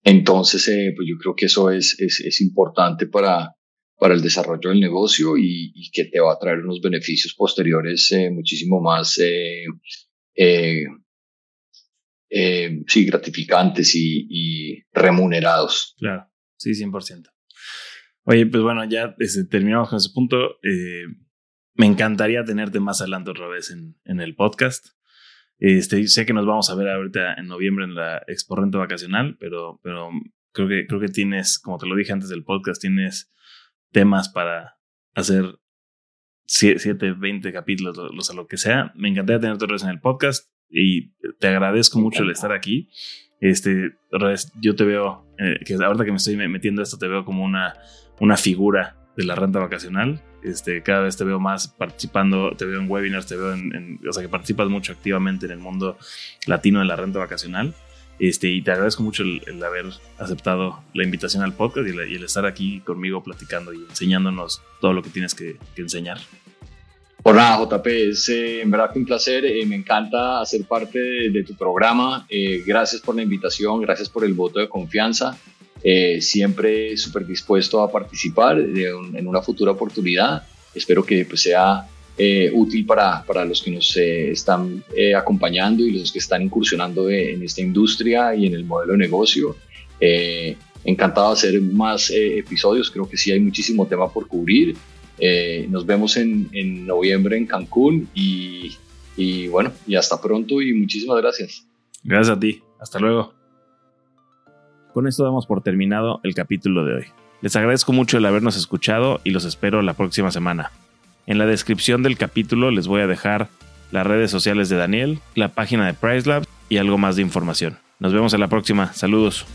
Entonces, eh, pues yo creo que eso es, es, es importante para, para el desarrollo del negocio y, que te va a traer unos beneficios posteriores eh, muchísimo más eh, sí, gratificantes y, remunerados. Claro, sí, 100%. Oye, pues bueno, ya este, terminamos con ese punto. me encantaría tenerte más adelante otra vez en, en el podcast. Este, sé que nos vamos a ver ahorita en noviembre en la Expo Rento Vacacional, pero, pero creo, que, creo que tienes, como te lo dije antes del podcast, tienes temas para hacer 7, 20 capítulos, los a lo que sea. Me encantaría tenerte otra vez en el podcast y te agradezco mucho el estar aquí. Este, yo te veo, eh, que ahorita que me estoy metiendo esto, te veo como una, una figura de la renta vacacional. Este, cada vez te veo más participando, te veo en webinars, te veo en, o sea, que participas mucho activamente en el mundo latino de la renta vacacional. Este, y te agradezco mucho el, haber aceptado la invitación al podcast y, el estar aquí conmigo platicando y enseñándonos todo lo que tienes que, enseñar. Por nada, JP, es eh, en verdad que un placer. Eh, me encanta hacer parte de, tu programa. Eh, gracias por la invitación, gracias por el voto de confianza. Siempre súper dispuesto a participar en una futura oportunidad. Espero que pues, sea eh, útil para, para, los que nos eh, están eh, acompañando y los que están incursionando en esta industria y en el modelo de negocio. encantado de hacer más episodios, creo que sí hay muchísimo tema por cubrir. nos vemos en, en, noviembre en Cancún y, y bueno, y hasta pronto y muchísimas gracias. Gracias a ti, hasta luego. Con esto damos por terminado el capítulo de hoy. Les agradezco mucho el habernos escuchado y los espero la próxima semana. En la descripción del capítulo les voy a dejar las redes sociales de Daniel, la página de PriceLab y algo más de información. Nos vemos en la próxima. Saludos.